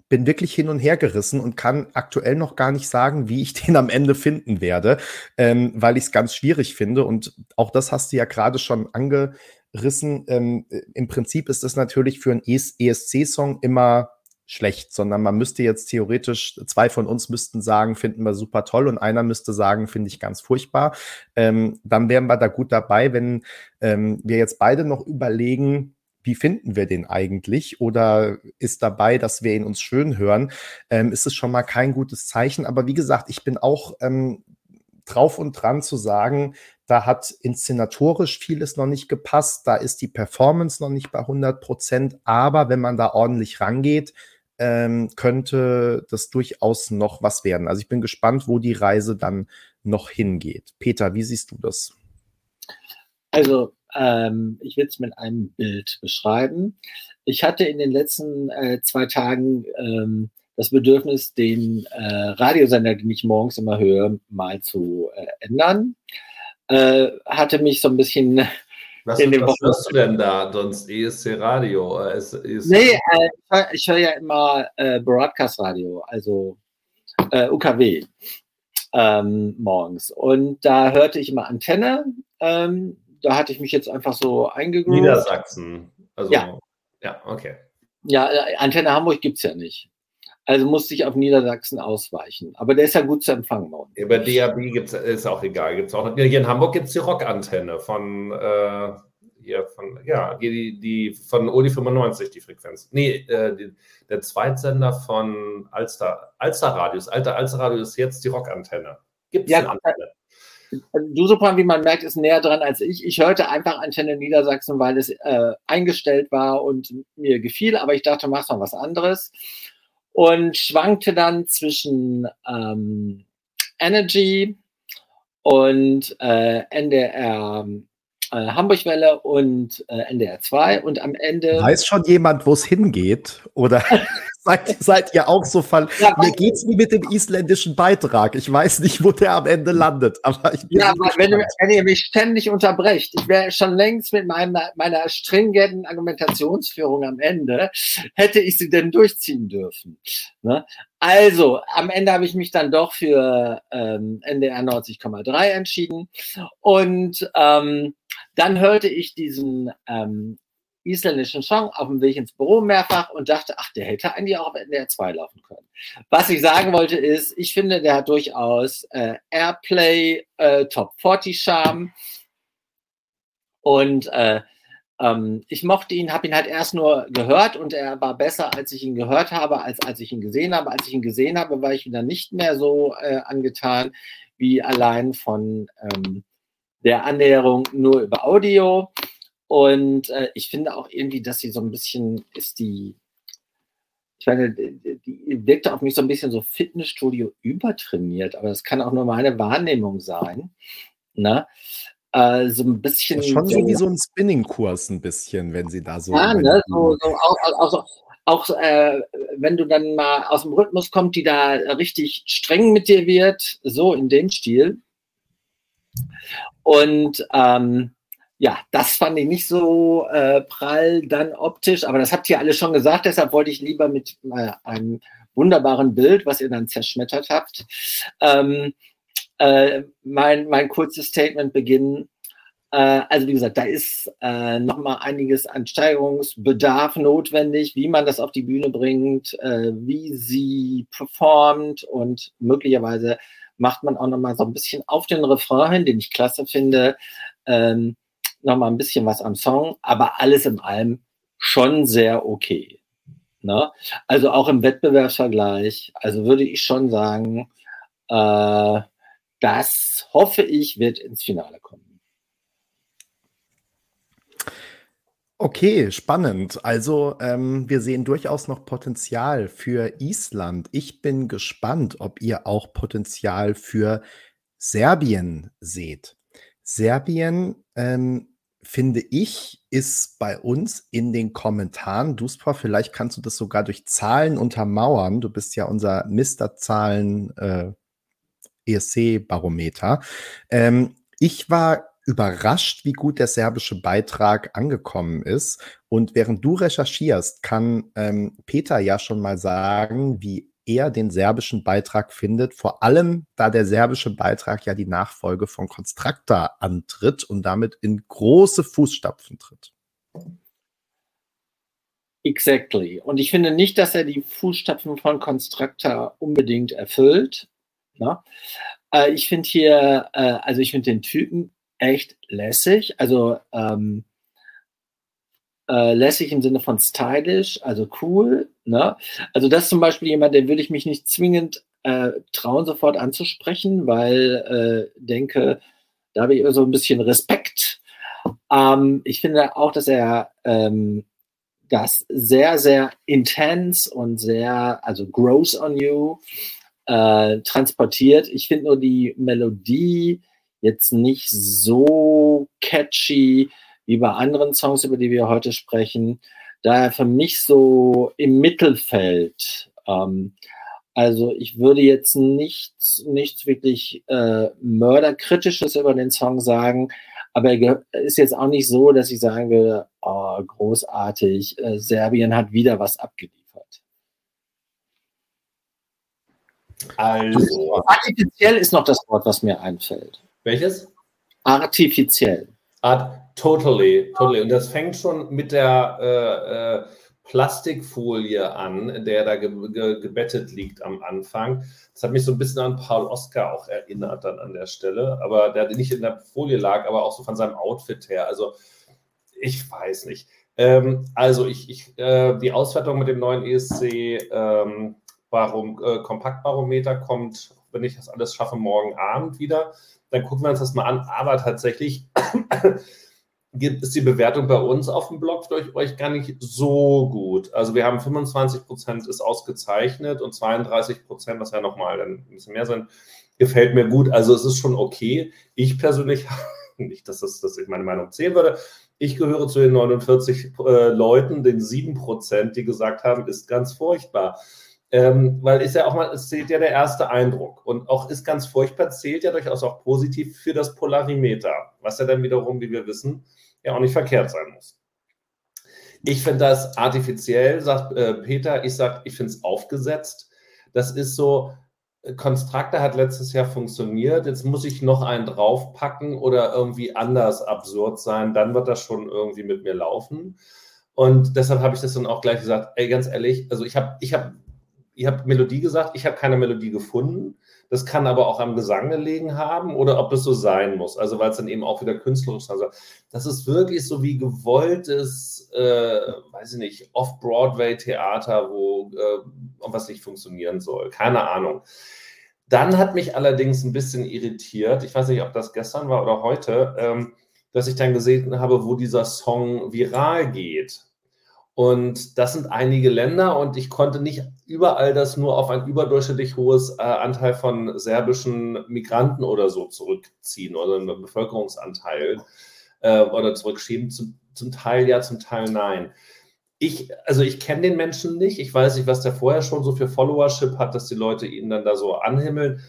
bin wirklich hin und her gerissen und kann aktuell noch gar nicht sagen, wie ich den am Ende finden werde, ähm, weil ich es ganz schwierig finde. Und auch das hast du ja gerade schon ange, angerissen. Ähm, Im Prinzip ist das natürlich für einen ESC-Song immer schlecht, sondern man müsste jetzt theoretisch, zwei von uns müssten sagen, finden wir super toll und einer müsste sagen, finde ich ganz furchtbar. Ähm, dann wären wir da gut dabei, wenn ähm, wir jetzt beide noch überlegen, wie finden wir den eigentlich? Oder ist dabei, dass wir ihn uns schön hören? Ähm, ist es schon mal kein gutes Zeichen. Aber wie gesagt, ich bin auch ähm, drauf und dran zu sagen, da hat inszenatorisch vieles noch nicht gepasst, da ist die Performance noch nicht bei 100 Prozent, aber wenn man da ordentlich rangeht, ähm, könnte das durchaus noch was werden. Also ich bin gespannt, wo die Reise dann noch hingeht. Peter, wie siehst du das? Also ähm, ich will es mit einem Bild beschreiben. Ich hatte in den letzten äh, zwei Tagen ähm, das Bedürfnis, den äh, Radiosender, den ich morgens immer höre, mal zu äh, ändern. Äh, hatte mich so ein bisschen was, in was hörst du denn da sonst? ESC Radio? Äh, ESC nee, äh, ich höre ja immer äh, Broadcast Radio, also äh, UKW ähm, morgens. Und da hörte ich immer Antenne. Ähm, da hatte ich mich jetzt einfach so eingegroovt. Niedersachsen. Also, ja. Ja, okay. Ja, äh, Antenne Hamburg gibt es ja nicht. Also musste ich auf Niedersachsen ausweichen. Aber der ist ja gut zu empfangen. Über DAB gibt's, ist auch egal. Gibt's auch, hier in Hamburg gibt es die Rockantenne von, äh, hier von, ja, die, die von Odi 95, die Frequenz. Nee, äh, die, der Zweitsender von Alster, Alster Radius. Alter Alster Radio ist jetzt die Rockantenne. Gibt es ja, Antenne? Du, Sopran, wie man merkt, ist näher dran als ich. Ich hörte einfach Antenne Niedersachsen, weil es äh, eingestellt war und mir gefiel, aber ich dachte, mach mal was anderes und schwankte dann zwischen ähm, Energy und äh, NDR äh, Hamburgwelle und äh, NDR 2 und am Ende. Weiß schon jemand, wo es hingeht? Oder seid, seid ihr auch so fall? Ja, Mir geht's wie mit dem isländischen Beitrag. Ich weiß nicht, wo der am Ende landet. Aber ich bin ja, aber wenn, wenn, ihr mich ständig unterbrecht, ich wäre schon längst mit meinem, meiner stringenten Argumentationsführung am Ende, hätte ich sie denn durchziehen dürfen. Ne? Also, am Ende habe ich mich dann doch für ähm, NDR 90,3 entschieden. Und ähm, dann hörte ich diesen ähm, isländischen Song auf dem Weg ins Büro mehrfach und dachte, ach, der hätte eigentlich auch auf NDR 2 laufen können. Was ich sagen wollte ist, ich finde, der hat durchaus äh, Airplay, äh, Top 40 Charme und äh, ähm, ich mochte ihn, habe ihn halt erst nur gehört und er war besser, als ich ihn gehört habe, als als ich ihn gesehen habe. Als ich ihn gesehen habe, war ich wieder nicht mehr so äh, angetan wie allein von ähm, der Annäherung nur über Audio. Und äh, ich finde auch irgendwie, dass sie so ein bisschen ist die, ich meine, die wirkte auf mich so ein bisschen so Fitnessstudio übertrainiert, aber das kann auch nur meine Wahrnehmung sein. Ne? Äh, so ein bisschen. schon so wie so ein Spinning-Kurs, ein bisschen, wenn sie da so. Ja, ne? so, so, auch, auch, auch äh, wenn du dann mal aus dem Rhythmus kommst, die da richtig streng mit dir wird, so in dem Stil. Und ähm, ja, das fand ich nicht so äh, prall dann optisch, aber das habt ihr alle schon gesagt, deshalb wollte ich lieber mit äh, einem wunderbaren Bild, was ihr dann zerschmettert habt, ähm, äh, mein, mein kurzes Statement beginnen. Äh, also wie gesagt, da ist äh, nochmal einiges an Steigerungsbedarf notwendig, wie man das auf die Bühne bringt, äh, wie sie performt und möglicherweise macht man auch nochmal so ein bisschen auf den Refrain hin, den ich klasse finde. Ähm, noch mal ein bisschen was am Song, aber alles in allem schon sehr okay. Ne? Also auch im Wettbewerbsvergleich, also würde ich schon sagen, äh, das hoffe ich, wird ins Finale kommen. Okay, spannend. Also ähm, wir sehen durchaus noch Potenzial für Island. Ich bin gespannt, ob ihr auch Potenzial für Serbien seht. Serbien ähm, finde ich, ist bei uns in den Kommentaren, Duspa, vielleicht kannst du das sogar durch Zahlen untermauern. Du bist ja unser Mr. Zahlen äh, ESC-Barometer. Ähm, ich war überrascht, wie gut der serbische Beitrag angekommen ist. Und während du recherchierst, kann ähm, Peter ja schon mal sagen, wie eher den serbischen Beitrag findet, vor allem da der serbische Beitrag ja die Nachfolge von Constructa antritt und damit in große Fußstapfen tritt. Exactly. Und ich finde nicht, dass er die Fußstapfen von Constructa unbedingt erfüllt. Ja? Äh, ich finde hier, äh, also ich finde den Typen echt lässig. Also ähm, äh, lässig im Sinne von stylisch, also cool. Ne? Also das ist zum Beispiel jemand, den würde ich mich nicht zwingend äh, trauen, sofort anzusprechen, weil äh, denke, da habe ich so ein bisschen Respekt. Ähm, ich finde auch, dass er ähm, das sehr, sehr intens und sehr, also gross on you äh, transportiert. Ich finde nur die Melodie jetzt nicht so catchy wie bei anderen Songs, über die wir heute sprechen. Daher für mich so im Mittelfeld. Ähm, also ich würde jetzt nichts, nichts wirklich äh, mörderkritisches über den Song sagen, aber er ist jetzt auch nicht so, dass ich sagen würde, oh, großartig, äh, Serbien hat wieder was abgeliefert. Also. Artifiziell ist noch das Wort, was mir einfällt. Welches? Artifiziell. Art, totally, totally. Und das fängt schon mit der äh, äh, Plastikfolie an, der da ge ge gebettet liegt am Anfang. Das hat mich so ein bisschen an Paul Oscar auch erinnert dann an der Stelle, aber der nicht in der Folie lag, aber auch so von seinem Outfit her. Also ich weiß nicht. Ähm, also ich, ich äh, die Auswertung mit dem neuen ESC ähm, Barom, äh, Kompaktbarometer kommt, wenn ich das alles schaffe, morgen Abend wieder dann gucken wir uns das mal an. Aber tatsächlich es die Bewertung bei uns auf dem Blog durch euch gar nicht so gut. Also wir haben 25 Prozent ist ausgezeichnet und 32 Prozent, was ja nochmal ein bisschen mehr sind, gefällt mir gut. Also es ist schon okay. Ich persönlich, nicht, dass, das, dass ich meine Meinung zählen würde, ich gehöre zu den 49 äh, Leuten, den 7 Prozent, die gesagt haben, ist ganz furchtbar. Ähm, weil ist ja auch mal, es zählt ja der erste Eindruck. Und auch ist ganz furchtbar, zählt ja durchaus auch positiv für das Polarimeter, was ja dann wiederum, wie wir wissen, ja auch nicht verkehrt sein muss. Ich finde das artifiziell, sagt äh, Peter. Ich sage, ich finde es aufgesetzt. Das ist so, Konstrakte hat letztes Jahr funktioniert. Jetzt muss ich noch einen draufpacken oder irgendwie anders absurd sein. Dann wird das schon irgendwie mit mir laufen. Und deshalb habe ich das dann auch gleich gesagt, ey, ganz ehrlich, also ich habe ich hab ihr habt Melodie gesagt, ich habe keine Melodie gefunden. Das kann aber auch am Gesang gelegen haben oder ob es so sein muss. Also weil es dann eben auch wieder künstlerisch ist. Also das ist wirklich so wie gewolltes, äh, weiß ich nicht, Off-Broadway-Theater, wo äh, was nicht funktionieren soll. Keine Ahnung. Dann hat mich allerdings ein bisschen irritiert, ich weiß nicht, ob das gestern war oder heute, ähm, dass ich dann gesehen habe, wo dieser Song viral geht. Und das sind einige Länder und ich konnte nicht überall das nur auf ein überdurchschnittlich hohes äh, Anteil von serbischen Migranten oder so zurückziehen oder einen Bevölkerungsanteil äh, oder zurückschieben. Zum, zum Teil ja, zum Teil nein. Ich, also ich kenne den Menschen nicht. Ich weiß nicht, was der vorher schon so für Followership hat, dass die Leute ihn dann da so anhimmeln.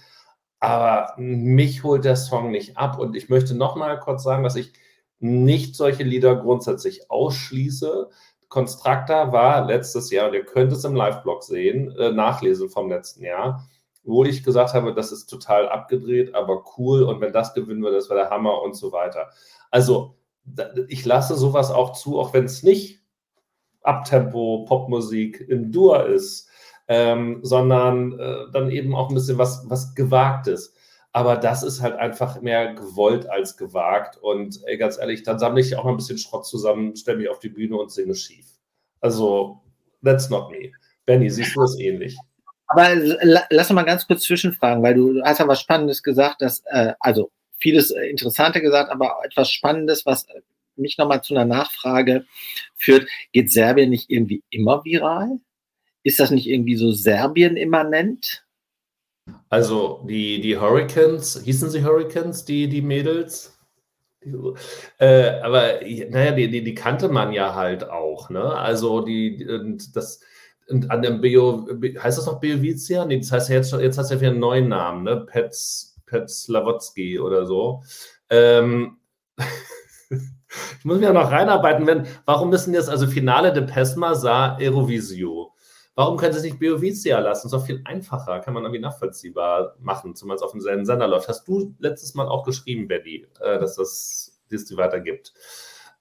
Aber mich holt der Song nicht ab. Und ich möchte noch mal kurz sagen, dass ich nicht solche Lieder grundsätzlich ausschließe. Constructa war letztes Jahr, und ihr könnt es im Live-Blog sehen, äh, nachlesen vom letzten Jahr, wo ich gesagt habe, das ist total abgedreht, aber cool und wenn das gewinnen wir, das wäre der Hammer und so weiter. Also ich lasse sowas auch zu, auch wenn es nicht Abtempo, Popmusik im Dur ist, ähm, sondern äh, dann eben auch ein bisschen was, was Gewagtes. Aber das ist halt einfach mehr gewollt als gewagt. Und ey, ganz ehrlich, dann sammle ich auch noch ein bisschen Schrott zusammen, stelle mich auf die Bühne und singe schief. Also, that's not me. Benny, siehst du das ähnlich? Aber lass uns mal ganz kurz zwischenfragen, weil du hast ja was Spannendes gesagt, dass, äh, also vieles äh, Interessante gesagt, aber etwas Spannendes, was mich nochmal zu einer Nachfrage führt. Geht Serbien nicht irgendwie immer viral? Ist das nicht irgendwie so Serbien-immanent? Also die, die Hurricanes, hießen sie Hurricanes, die, die Mädels? Äh, aber naja, die, die, die, kannte man ja halt auch, ne? Also die, und das, und an dem Bio, heißt das noch Beovizia? Nee, das heißt ja jetzt, jetzt hast du ja wieder einen neuen Namen, ne? Pets, Pets Slavotsky oder so. Ähm, ich muss mich ja noch reinarbeiten, wenn, warum müssen jetzt, also Finale de Pesma sah Eurovisio. Warum können sie es nicht Biovicia lassen? Das ist doch viel einfacher, kann man irgendwie nachvollziehbar machen, zumal es auf demselben Sender läuft. Hast du letztes Mal auch geschrieben, Betty, äh, dass das Disney weitergibt?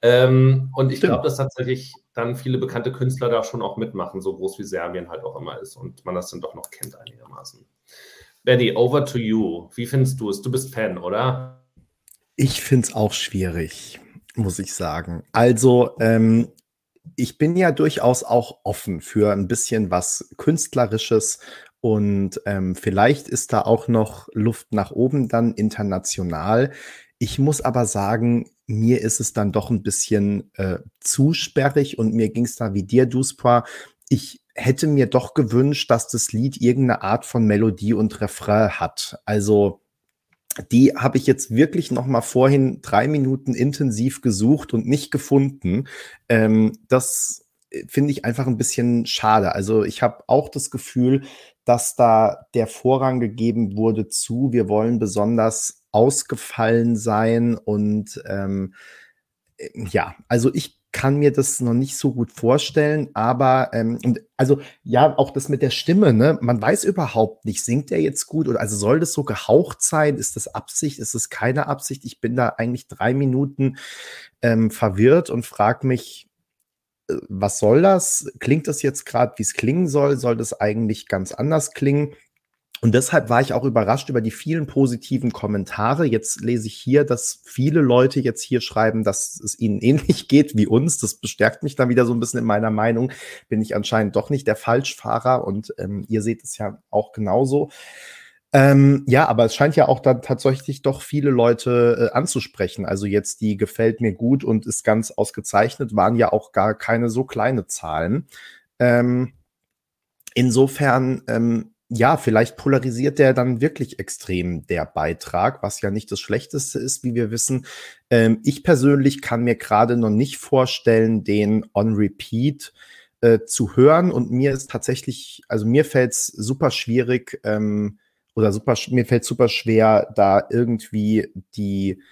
Ähm, und ich glaube, dass tatsächlich dann viele bekannte Künstler da schon auch mitmachen, so groß wie Serbien halt auch immer ist und man das dann doch noch kennt einigermaßen. Betty, over to you. Wie findest du es? Du bist Fan, oder? Ich finde es auch schwierig, muss ich sagen. Also, ähm, ich bin ja durchaus auch offen für ein bisschen was Künstlerisches und ähm, vielleicht ist da auch noch Luft nach oben dann international. Ich muss aber sagen, mir ist es dann doch ein bisschen äh, zu sperrig und mir ging es da wie dir, Duspra. Ich hätte mir doch gewünscht, dass das Lied irgendeine Art von Melodie und Refrain hat. Also die habe ich jetzt wirklich noch mal vorhin drei Minuten intensiv gesucht und nicht gefunden. Ähm, das äh, finde ich einfach ein bisschen schade. Also ich habe auch das Gefühl, dass da der Vorrang gegeben wurde zu, wir wollen besonders ausgefallen sein und ähm, äh, ja, also ich kann mir das noch nicht so gut vorstellen, aber ähm, also ja, auch das mit der Stimme, ne? Man weiß überhaupt nicht, singt er jetzt gut oder also soll das so gehaucht sein? Ist das Absicht? Ist das keine Absicht? Ich bin da eigentlich drei Minuten ähm, verwirrt und frage mich, äh, was soll das? Klingt das jetzt gerade, wie es klingen soll? Soll das eigentlich ganz anders klingen? Und deshalb war ich auch überrascht über die vielen positiven Kommentare. Jetzt lese ich hier, dass viele Leute jetzt hier schreiben, dass es ihnen ähnlich geht wie uns. Das bestärkt mich dann wieder so ein bisschen in meiner Meinung. Bin ich anscheinend doch nicht der Falschfahrer und ähm, ihr seht es ja auch genauso. Ähm, ja, aber es scheint ja auch dann tatsächlich doch viele Leute äh, anzusprechen. Also jetzt die gefällt mir gut und ist ganz ausgezeichnet, waren ja auch gar keine so kleine Zahlen. Ähm, insofern ähm, ja, vielleicht polarisiert der dann wirklich extrem der Beitrag, was ja nicht das Schlechteste ist, wie wir wissen. Ähm, ich persönlich kann mir gerade noch nicht vorstellen, den on repeat äh, zu hören. Und mir ist tatsächlich, also mir fällt es super schwierig ähm, oder super, mir fällt super schwer, da irgendwie die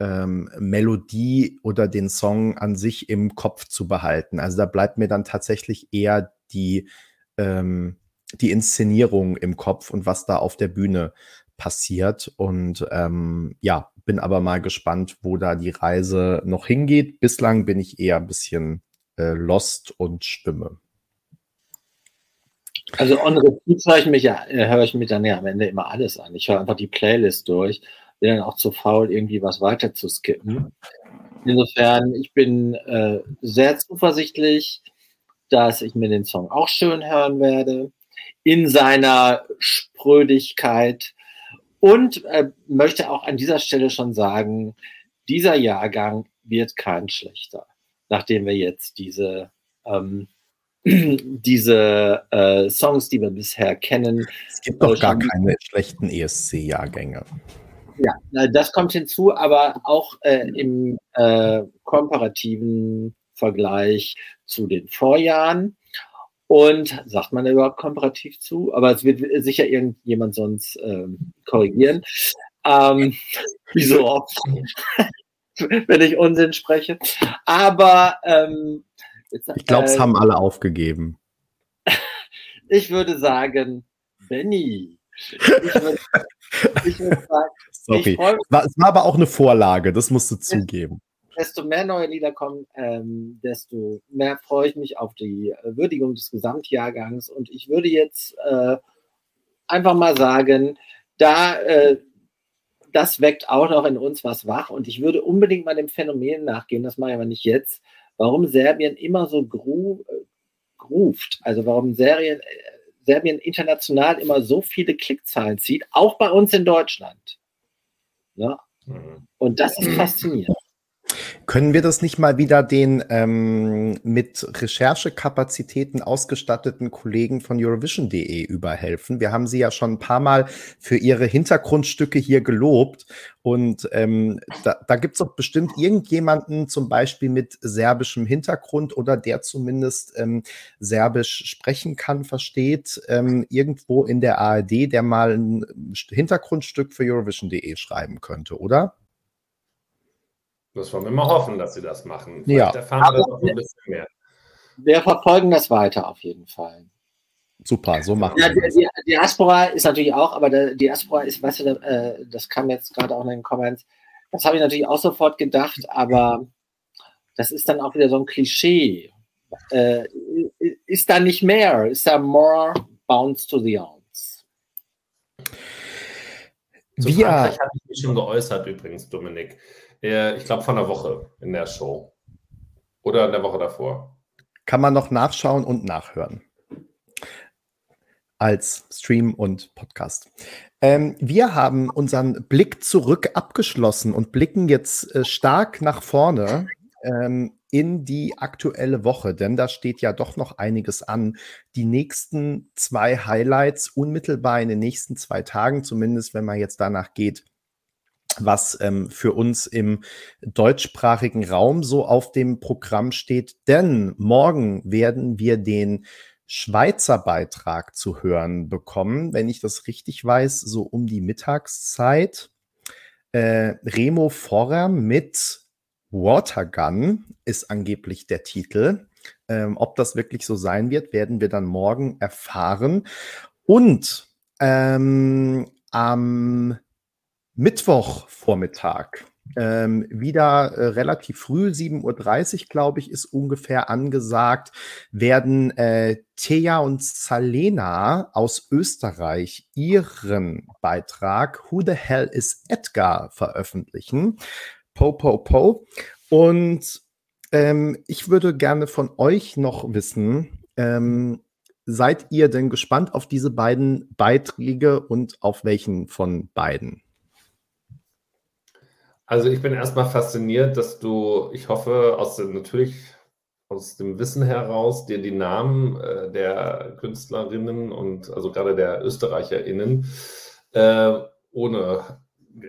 ähm, Melodie oder den Song an sich im Kopf zu behalten. Also da bleibt mir dann tatsächlich eher die ähm, die Inszenierung im Kopf und was da auf der Bühne passiert. Und ähm, ja, bin aber mal gespannt, wo da die Reise noch hingeht. Bislang bin ich eher ein bisschen äh, lost und schwimme. Also on repeat höre ich mich ja, äh, höre ich mir dann ja am Ende immer alles an. Ich höre einfach die Playlist durch, bin dann auch zu faul, irgendwie was weiter zu skippen. Insofern, ich bin äh, sehr zuversichtlich, dass ich mir den Song auch schön hören werde in seiner Sprödigkeit und äh, möchte auch an dieser Stelle schon sagen, dieser Jahrgang wird kein schlechter, nachdem wir jetzt diese, ähm, diese äh, Songs, die wir bisher kennen. Es gibt doch gar keine schlechten ESC-Jahrgänge. Ja, das kommt hinzu, aber auch äh, im äh, komparativen Vergleich zu den Vorjahren und sagt man da überhaupt komparativ zu? Aber es wird sicher irgendjemand sonst ähm, korrigieren. Ähm, wie so oft, wenn ich Unsinn spreche. Aber ähm, jetzt, ich glaube, es äh, haben alle aufgegeben. ich würde sagen, Benny. Ich würde, ich würde sagen, Sorry. Es war aber auch eine Vorlage, das musst du zugeben desto mehr neue Lieder kommen, ähm, desto mehr freue ich mich auf die äh, Würdigung des Gesamtjahrgangs. Und ich würde jetzt äh, einfach mal sagen, da äh, das weckt auch noch in uns was wach. Und ich würde unbedingt mal dem Phänomen nachgehen, das mache ich aber nicht jetzt, warum Serbien immer so gru äh, gruft. Also warum Serbien, äh, Serbien international immer so viele Klickzahlen zieht, auch bei uns in Deutschland. Ja? Mhm. Und das ist faszinierend. Können wir das nicht mal wieder den ähm, mit Recherchekapazitäten ausgestatteten Kollegen von Eurovision.de überhelfen? Wir haben sie ja schon ein paar Mal für ihre Hintergrundstücke hier gelobt. Und ähm, da, da gibt es doch bestimmt irgendjemanden, zum Beispiel mit serbischem Hintergrund oder der zumindest ähm, Serbisch sprechen kann, versteht, ähm, irgendwo in der ARD, der mal ein Hintergrundstück für Eurovision.de schreiben könnte, oder? Müssen wir mal hoffen, dass sie das machen. Vielleicht ja. erfahren wir das noch ein bisschen mehr. Wir verfolgen das weiter auf jeden Fall. Super, so machen ja, wir die, die Diaspora ist natürlich auch, aber die Diaspora ist, weißt du, äh, das kam jetzt gerade auch in den Comments, das habe ich natürlich auch sofort gedacht, aber das ist dann auch wieder so ein Klischee. Äh, ist da nicht mehr? Ist da more bounce to the ounce? Zu Wir Frankreich habe ich mich schon geäußert übrigens, Dominik. Ich glaube vor einer Woche in der Show. Oder in der Woche davor. Kann man noch nachschauen und nachhören. Als Stream und Podcast. Ähm, wir haben unseren Blick zurück abgeschlossen und blicken jetzt äh, stark nach vorne ähm, in die aktuelle Woche, denn da steht ja doch noch einiges an. Die nächsten zwei Highlights unmittelbar in den nächsten zwei Tagen, zumindest wenn man jetzt danach geht, was ähm, für uns im deutschsprachigen Raum so auf dem Programm steht. Denn morgen werden wir den Schweizer Beitrag zu hören bekommen, wenn ich das richtig weiß, so um die Mittagszeit. Äh, Remo Forrer mit Watergun ist angeblich der Titel. Ähm, ob das wirklich so sein wird, werden wir dann morgen erfahren. Und ähm, am Mittwochvormittag ähm, wieder äh, relativ früh, 7.30 Uhr, glaube ich, ist ungefähr angesagt, werden äh, Thea und Salena aus Österreich ihren Beitrag Who the Hell is Edgar veröffentlichen. Po, po, po. Und ähm, ich würde gerne von euch noch wissen, ähm, seid ihr denn gespannt auf diese beiden Beiträge und auf welchen von beiden? Also ich bin erstmal fasziniert, dass du, ich hoffe, aus dem, natürlich aus dem Wissen heraus dir die Namen äh, der Künstlerinnen und also gerade der ÖsterreicherInnen äh, ohne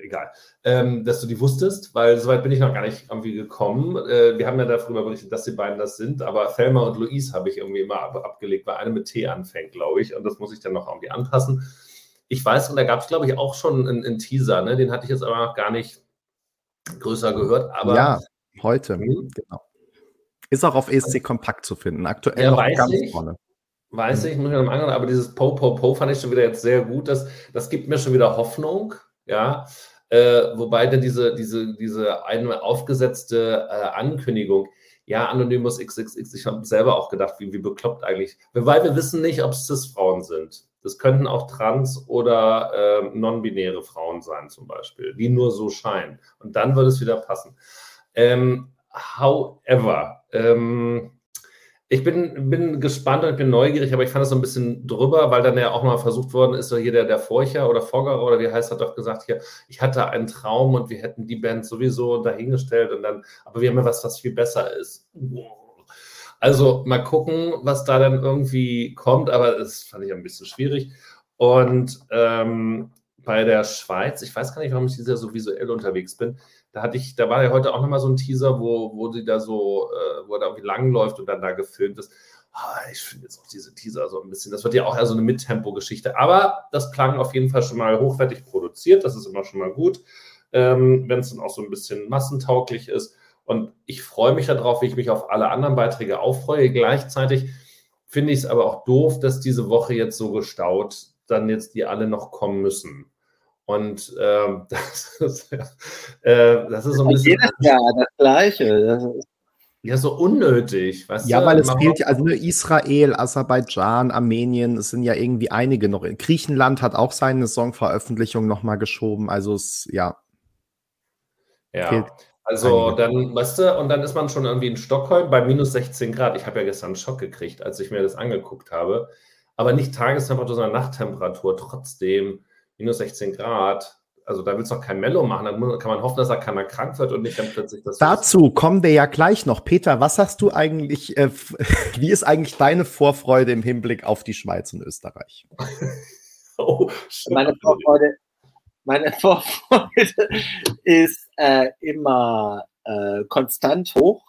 egal, ähm, dass du die wusstest, weil soweit bin ich noch gar nicht irgendwie gekommen. Äh, wir haben ja darüber berichtet, dass die beiden das sind, aber Thelma und Louise habe ich irgendwie immer ab, abgelegt, weil eine mit T anfängt, glaube ich, und das muss ich dann noch irgendwie anpassen. Ich weiß, und da gab es, glaube ich, auch schon einen, einen Teaser, ne? den hatte ich jetzt aber noch gar nicht größer gehört. Aber, ja, heute, mhm. genau. Ist auch auf ESC Kompakt zu finden, aktuell ja, noch ganz ich. vorne. Weiß ich, muss ich noch angehen, aber dieses Po, Po, Po fand ich schon wieder jetzt sehr gut. Das, das gibt mir schon wieder Hoffnung ja. Äh, wobei dann diese, diese, diese eine aufgesetzte äh, Ankündigung, ja, Anonymous XXX, ich habe selber auch gedacht, wie, wie bekloppt eigentlich. Weil wir wissen nicht, ob es Cis-Frauen sind. Das könnten auch trans- oder äh, non-binäre Frauen sein, zum Beispiel, die nur so scheinen. Und dann würde es wieder passen. Ähm, however, ähm, ich bin, bin gespannt und ich bin neugierig, aber ich fand es so ein bisschen drüber, weil dann ja auch mal versucht worden ist, hier der, der Forcher oder Foggerer oder wie heißt, hat doch gesagt, hier, ich hatte einen Traum und wir hätten die Band sowieso dahingestellt und dann, aber wir haben ja was, was viel besser ist. Also mal gucken, was da dann irgendwie kommt, aber das fand ich ein bisschen schwierig. Und ähm, bei der Schweiz, ich weiß gar nicht, warum ich dieser so visuell unterwegs bin, da hatte ich, da war ja heute auch nochmal so ein Teaser, wo, wo sie da so, äh, wo er da irgendwie langläuft und dann da gefilmt ist. Oh, ich finde jetzt auch diese Teaser so ein bisschen, das wird ja auch eher so eine Mittempo-Geschichte. Aber das klang auf jeden Fall schon mal hochwertig produziert, das ist immer schon mal gut, ähm, wenn es dann auch so ein bisschen massentauglich ist. Und ich freue mich darauf, wie ich mich auf alle anderen Beiträge auffreue. Gleichzeitig finde ich es aber auch doof, dass diese Woche jetzt so gestaut dann jetzt die alle noch kommen müssen. Und ähm, das, ist, äh, das ist so ein bisschen. Jedes Jahr das Gleiche. Das ja, so unnötig. Weißt ja, du? weil es fehlt ja, also nur Israel, Aserbaidschan, Armenien, es sind ja irgendwie einige noch. Griechenland hat auch seine Songveröffentlichung nochmal geschoben. Also es, ja. Ja. Also einige. dann, weißt du, und dann ist man schon irgendwie in Stockholm bei minus 16 Grad. Ich habe ja gestern einen Schock gekriegt, als ich mir das angeguckt habe. Aber nicht Tagestemperatur, sondern Nachttemperatur. Trotzdem minus 16 Grad. Also da willst du doch kein Mello machen. Dann kann man hoffen, dass da keiner krank wird und nicht dann plötzlich das. Dazu kommen wir ja gleich noch. Peter, was hast du eigentlich, äh, wie ist eigentlich deine Vorfreude im Hinblick auf die Schweiz und Österreich? oh, meine Vorfreude, meine Vorfreude ist äh, immer äh, konstant hoch.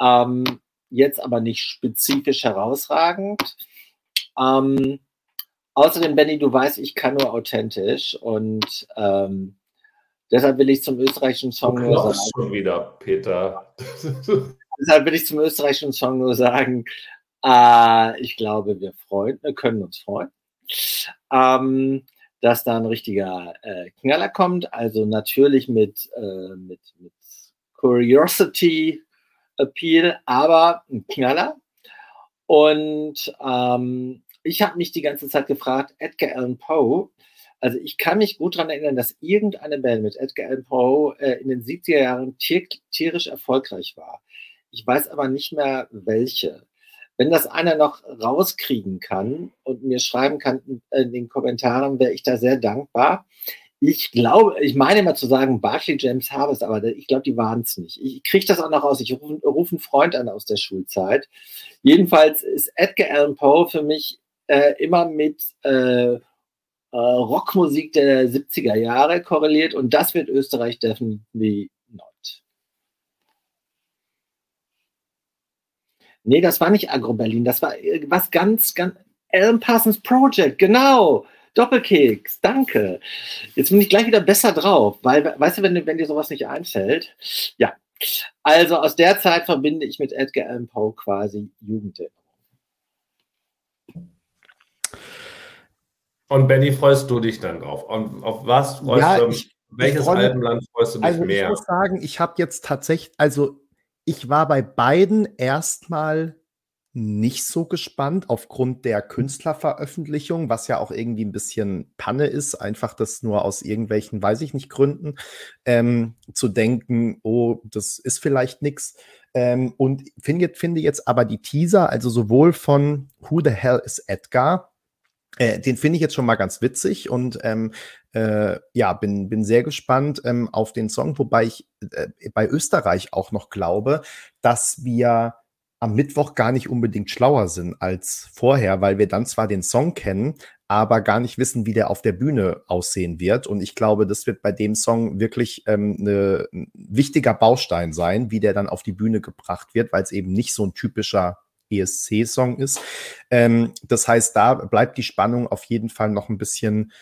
Ähm, jetzt aber nicht spezifisch herausragend. Ähm, Außerdem, Benny, du weißt, ich kann nur authentisch und ähm, deshalb will ich zum österreichischen Song du nur sagen. schon wieder, Peter. deshalb will ich zum österreichischen Song nur sagen, Äh, ich glaube, wir freuen, wir können uns freuen, ähm, dass da ein richtiger äh, Knaller kommt. Also natürlich mit, äh, mit, mit Curiosity Appeal, aber ein Knaller. Und ähm, ich habe mich die ganze Zeit gefragt, Edgar Allan Poe, also ich kann mich gut daran erinnern, dass irgendeine Band mit Edgar Allan Poe äh, in den 70er Jahren tier tierisch erfolgreich war. Ich weiß aber nicht mehr welche. Wenn das einer noch rauskriegen kann und mir schreiben kann in den Kommentaren, wäre ich da sehr dankbar. Ich glaube, ich meine mal zu sagen, Barclay James Harvest, aber ich glaube, die waren es nicht. Ich kriege das auch noch raus. Ich rufe ruf einen Freund an aus der Schulzeit. Jedenfalls ist Edgar Allan Poe für mich äh, immer mit äh, äh, Rockmusik der 70er Jahre korreliert und das wird Österreich definitiv not. Nee, das war nicht Agro-Berlin, das war was ganz, ganz. Alan Parsons Project, genau. Doppelkeks, danke. Jetzt bin ich gleich wieder besser drauf, weil, weißt du, wenn, wenn dir sowas nicht einfällt, ja. Also aus der Zeit verbinde ich mit Edgar Allan Poe quasi Jugenderinnerung. Und Benny, freust du dich dann drauf? Und auf was freust ja, du? Ich, welches ich freu, Albenland freust du dich also mehr? Ich muss sagen, ich habe jetzt tatsächlich, also ich war bei beiden erstmal nicht so gespannt aufgrund der Künstlerveröffentlichung, was ja auch irgendwie ein bisschen Panne ist, einfach das nur aus irgendwelchen, weiß ich nicht, Gründen ähm, zu denken, oh, das ist vielleicht nichts. Ähm, und finde finde jetzt aber die Teaser, also sowohl von Who the Hell is Edgar, äh, den finde ich jetzt schon mal ganz witzig und ähm, äh, ja, bin, bin sehr gespannt ähm, auf den Song, wobei ich äh, bei Österreich auch noch glaube, dass wir am Mittwoch gar nicht unbedingt schlauer sind als vorher, weil wir dann zwar den Song kennen, aber gar nicht wissen, wie der auf der Bühne aussehen wird. Und ich glaube, das wird bei dem Song wirklich ähm, ne, ein wichtiger Baustein sein, wie der dann auf die Bühne gebracht wird, weil es eben nicht so ein typischer ESC-Song ist. Ähm, das heißt, da bleibt die Spannung auf jeden Fall noch ein bisschen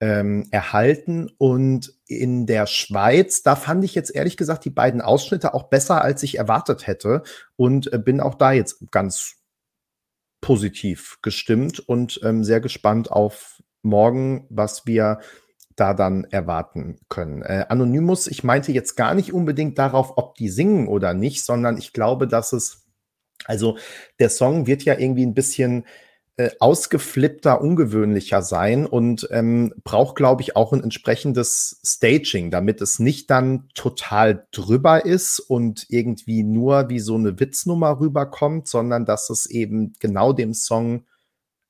ähm, erhalten. Und in der Schweiz, da fand ich jetzt ehrlich gesagt die beiden Ausschnitte auch besser, als ich erwartet hätte. Und äh, bin auch da jetzt ganz positiv gestimmt und ähm, sehr gespannt auf morgen, was wir da dann erwarten können. Äh, Anonymous, ich meinte jetzt gar nicht unbedingt darauf, ob die singen oder nicht, sondern ich glaube, dass es also der Song wird ja irgendwie ein bisschen äh, ausgeflippter, ungewöhnlicher sein und ähm, braucht, glaube ich, auch ein entsprechendes Staging, damit es nicht dann total drüber ist und irgendwie nur wie so eine Witznummer rüberkommt, sondern dass es eben genau dem Song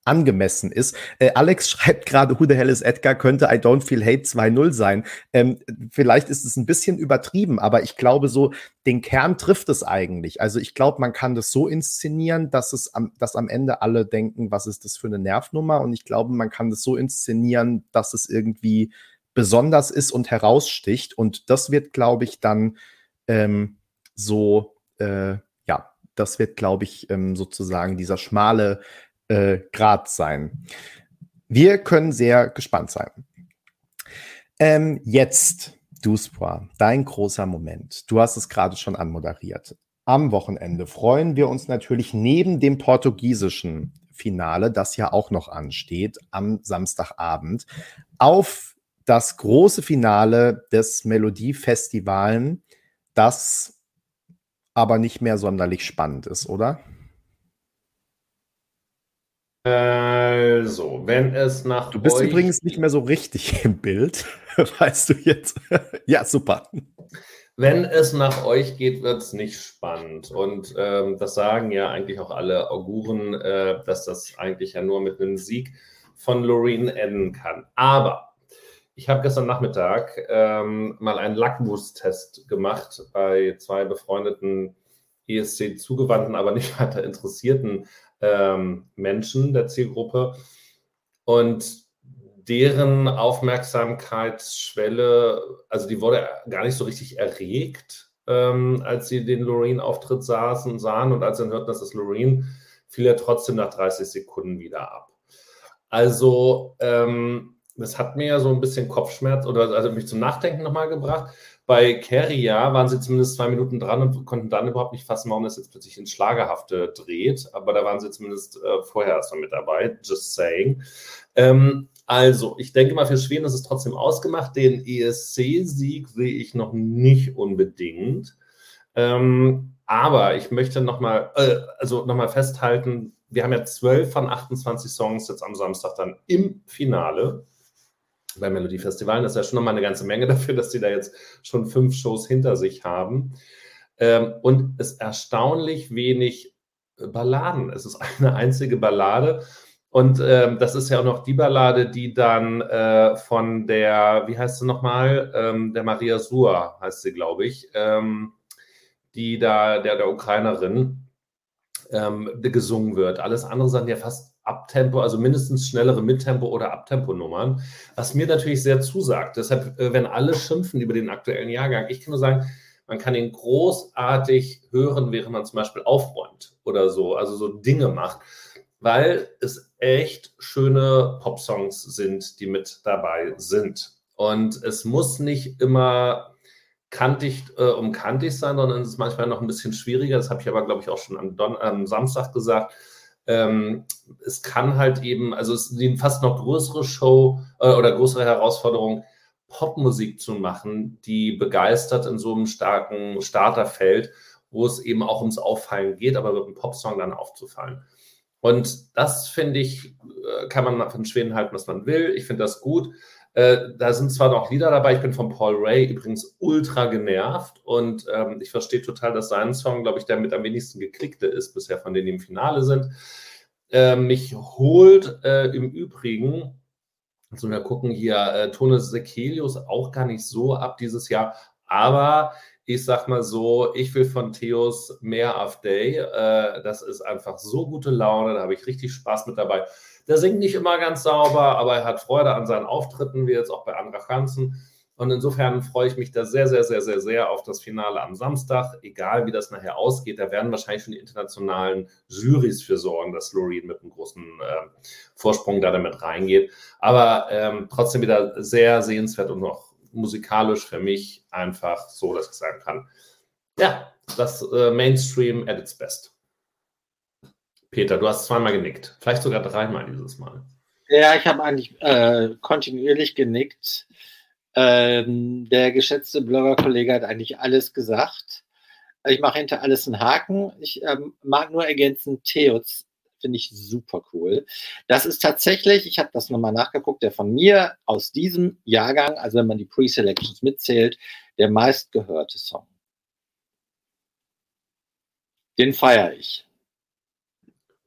angemessen ist. Äh, Alex schreibt gerade, Who the hell is Edgar könnte I Don't Feel Hate 2.0 sein. Ähm, vielleicht ist es ein bisschen übertrieben, aber ich glaube so, den Kern trifft es eigentlich. Also ich glaube, man kann das so inszenieren, dass es am, dass am Ende alle denken, was ist das für eine Nervnummer? Und ich glaube, man kann das so inszenieren, dass es irgendwie besonders ist und heraussticht. Und das wird, glaube ich, dann ähm, so, äh, ja, das wird, glaube ich, ähm, sozusagen dieser schmale äh, Grad sein. Wir können sehr gespannt sein. Ähm, jetzt, Duspoir, dein großer Moment. Du hast es gerade schon anmoderiert. Am Wochenende freuen wir uns natürlich neben dem portugiesischen Finale, das ja auch noch ansteht, am Samstagabend, auf das große Finale des Melodiefestivalen, das aber nicht mehr sonderlich spannend ist, oder? Also, wenn es nach Du bist euch übrigens nicht mehr so richtig im Bild, weißt du jetzt. ja, super. Wenn es nach euch geht, wird es nicht spannend. Und ähm, das sagen ja eigentlich auch alle Auguren, äh, dass das eigentlich ja nur mit einem Sieg von Loreen enden kann. Aber ich habe gestern Nachmittag ähm, mal einen Lackmustest gemacht bei zwei befreundeten ESC zugewandten, aber nicht weiter interessierten ähm, Menschen der Zielgruppe und deren Aufmerksamkeitsschwelle, also die wurde gar nicht so richtig erregt, ähm, als sie den Loreen-Auftritt saßen, sahen und als sie dann hörten, dass das Loreen, fiel er trotzdem nach 30 Sekunden wieder ab. Also ähm, das hat mir ja so ein bisschen Kopfschmerz oder also mich zum Nachdenken nochmal gebracht. Bei Keria waren sie zumindest zwei Minuten dran und konnten dann überhaupt nicht fassen, warum das jetzt plötzlich ins Schlagerhafte dreht. Aber da waren sie zumindest äh, vorher erstmal mit dabei. Just saying. Ähm, also, ich denke mal, für Schweden ist es trotzdem ausgemacht. Den ESC-Sieg sehe ich noch nicht unbedingt. Ähm, aber ich möchte nochmal, äh, also noch festhalten, wir haben ja 12 von 28 Songs jetzt am Samstag dann im Finale bei Melodiefestivalen. Das ist ja schon nochmal eine ganze Menge dafür, dass sie da jetzt schon fünf Shows hinter sich haben. Ähm, und es erstaunlich wenig Balladen. Es ist eine einzige Ballade. Und ähm, das ist ja auch noch die Ballade, die dann äh, von der, wie heißt sie nochmal? Ähm, der Maria Suhr heißt sie, glaube ich, ähm, die da, der, der Ukrainerin, ähm, gesungen wird. Alles andere sind ja fast Abtempo, also mindestens schnellere Mittempo- oder Abtempo-Nummern, was mir natürlich sehr zusagt. Deshalb, äh, wenn alle schimpfen über den aktuellen Jahrgang, ich kann nur sagen, man kann ihn großartig hören, während man zum Beispiel aufräumt oder so, also so Dinge macht, weil es echt schöne Popsongs sind, die mit dabei sind. Und es muss nicht immer kantig äh, um kantig sein, sondern es ist manchmal noch ein bisschen schwieriger. Das habe ich aber, glaube ich, auch schon am, Don am Samstag gesagt ähm, es kann halt eben, also es ist eine fast noch größere Show äh, oder größere Herausforderung, Popmusik zu machen, die begeistert in so einem starken Starterfeld, wo es eben auch ums Auffallen geht, aber mit einem Popsong dann aufzufallen. Und das finde ich, äh, kann man von Schweden halten, was man will. Ich finde das gut. Äh, da sind zwar noch Lieder dabei, ich bin von Paul Ray übrigens ultra genervt und ähm, ich verstehe total, dass sein Song, glaube ich, der mit am wenigsten geklickte ist bisher von denen, die im Finale sind. Äh, mich holt äh, im Übrigen, also wir gucken hier, äh, Tone Sekelius auch gar nicht so ab dieses Jahr, aber ich sag mal so, ich will von Theos mehr auf Day. Äh, das ist einfach so gute Laune, da habe ich richtig Spaß mit dabei. Der singt nicht immer ganz sauber, aber er hat Freude an seinen Auftritten, wie jetzt auch bei Andra Hansen. Und insofern freue ich mich da sehr, sehr, sehr, sehr, sehr auf das Finale am Samstag. Egal, wie das nachher ausgeht, da werden wahrscheinlich schon die internationalen Jurys für sorgen, dass Loreen mit einem großen äh, Vorsprung da damit reingeht. Aber ähm, trotzdem wieder sehr sehenswert und noch musikalisch für mich einfach so, dass ich sagen kann, ja, das äh, Mainstream at its best. Peter, du hast zweimal genickt. Vielleicht sogar dreimal dieses Mal. Ja, ich habe eigentlich äh, kontinuierlich genickt. Ähm, der geschätzte Blogger-Kollege hat eigentlich alles gesagt. Ich mache hinter alles einen Haken. Ich ähm, mag nur ergänzen, Theos finde ich super cool. Das ist tatsächlich, ich habe das nochmal nachgeguckt, der von mir aus diesem Jahrgang, also wenn man die Pre-Selections mitzählt, der meistgehörte Song. Den feiere ich.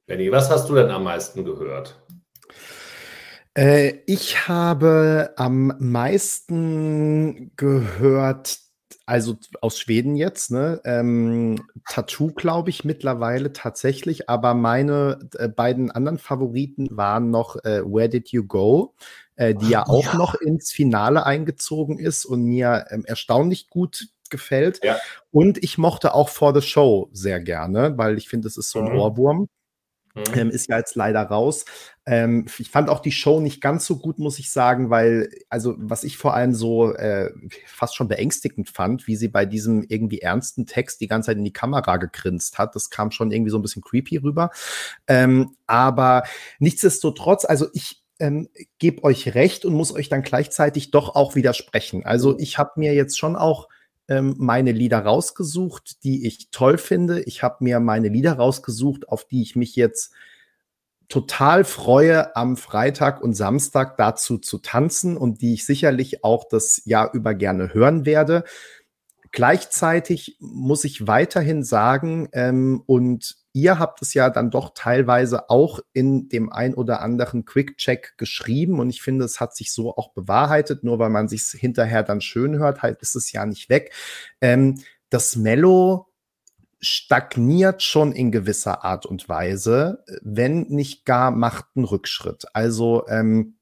Benny, was hast du denn am meisten gehört? Äh, ich habe am meisten gehört, also aus Schweden jetzt, ne? Ähm, Tattoo, glaube ich, mittlerweile tatsächlich, aber meine äh, beiden anderen Favoriten waren noch äh, Where Did You Go, äh, die ja auch ja. noch ins Finale eingezogen ist und mir ähm, erstaunlich gut gefällt. Ja. Und ich mochte auch For the Show sehr gerne, weil ich finde, es ist so ein mhm. Ohrwurm. Mhm. Ähm, ist ja jetzt leider raus. Ähm, ich fand auch die Show nicht ganz so gut, muss ich sagen, weil, also, was ich vor allem so äh, fast schon beängstigend fand, wie sie bei diesem irgendwie ernsten Text die ganze Zeit in die Kamera gegrinst hat, das kam schon irgendwie so ein bisschen creepy rüber. Ähm, aber nichtsdestotrotz, also ich ähm, gebe euch recht und muss euch dann gleichzeitig doch auch widersprechen. Also ich habe mir jetzt schon auch ähm, meine Lieder rausgesucht, die ich toll finde. Ich habe mir meine Lieder rausgesucht, auf die ich mich jetzt total freue, am Freitag und Samstag dazu zu tanzen und die ich sicherlich auch das Jahr über gerne hören werde. Gleichzeitig muss ich weiterhin sagen, ähm, und ihr habt es ja dann doch teilweise auch in dem ein oder anderen Quick-Check geschrieben und ich finde, es hat sich so auch bewahrheitet, nur weil man sich hinterher dann schön hört, halt ist es ja nicht weg. Ähm, das Mellow stagniert schon in gewisser Art und Weise, wenn nicht gar macht einen Rückschritt. Also ähm,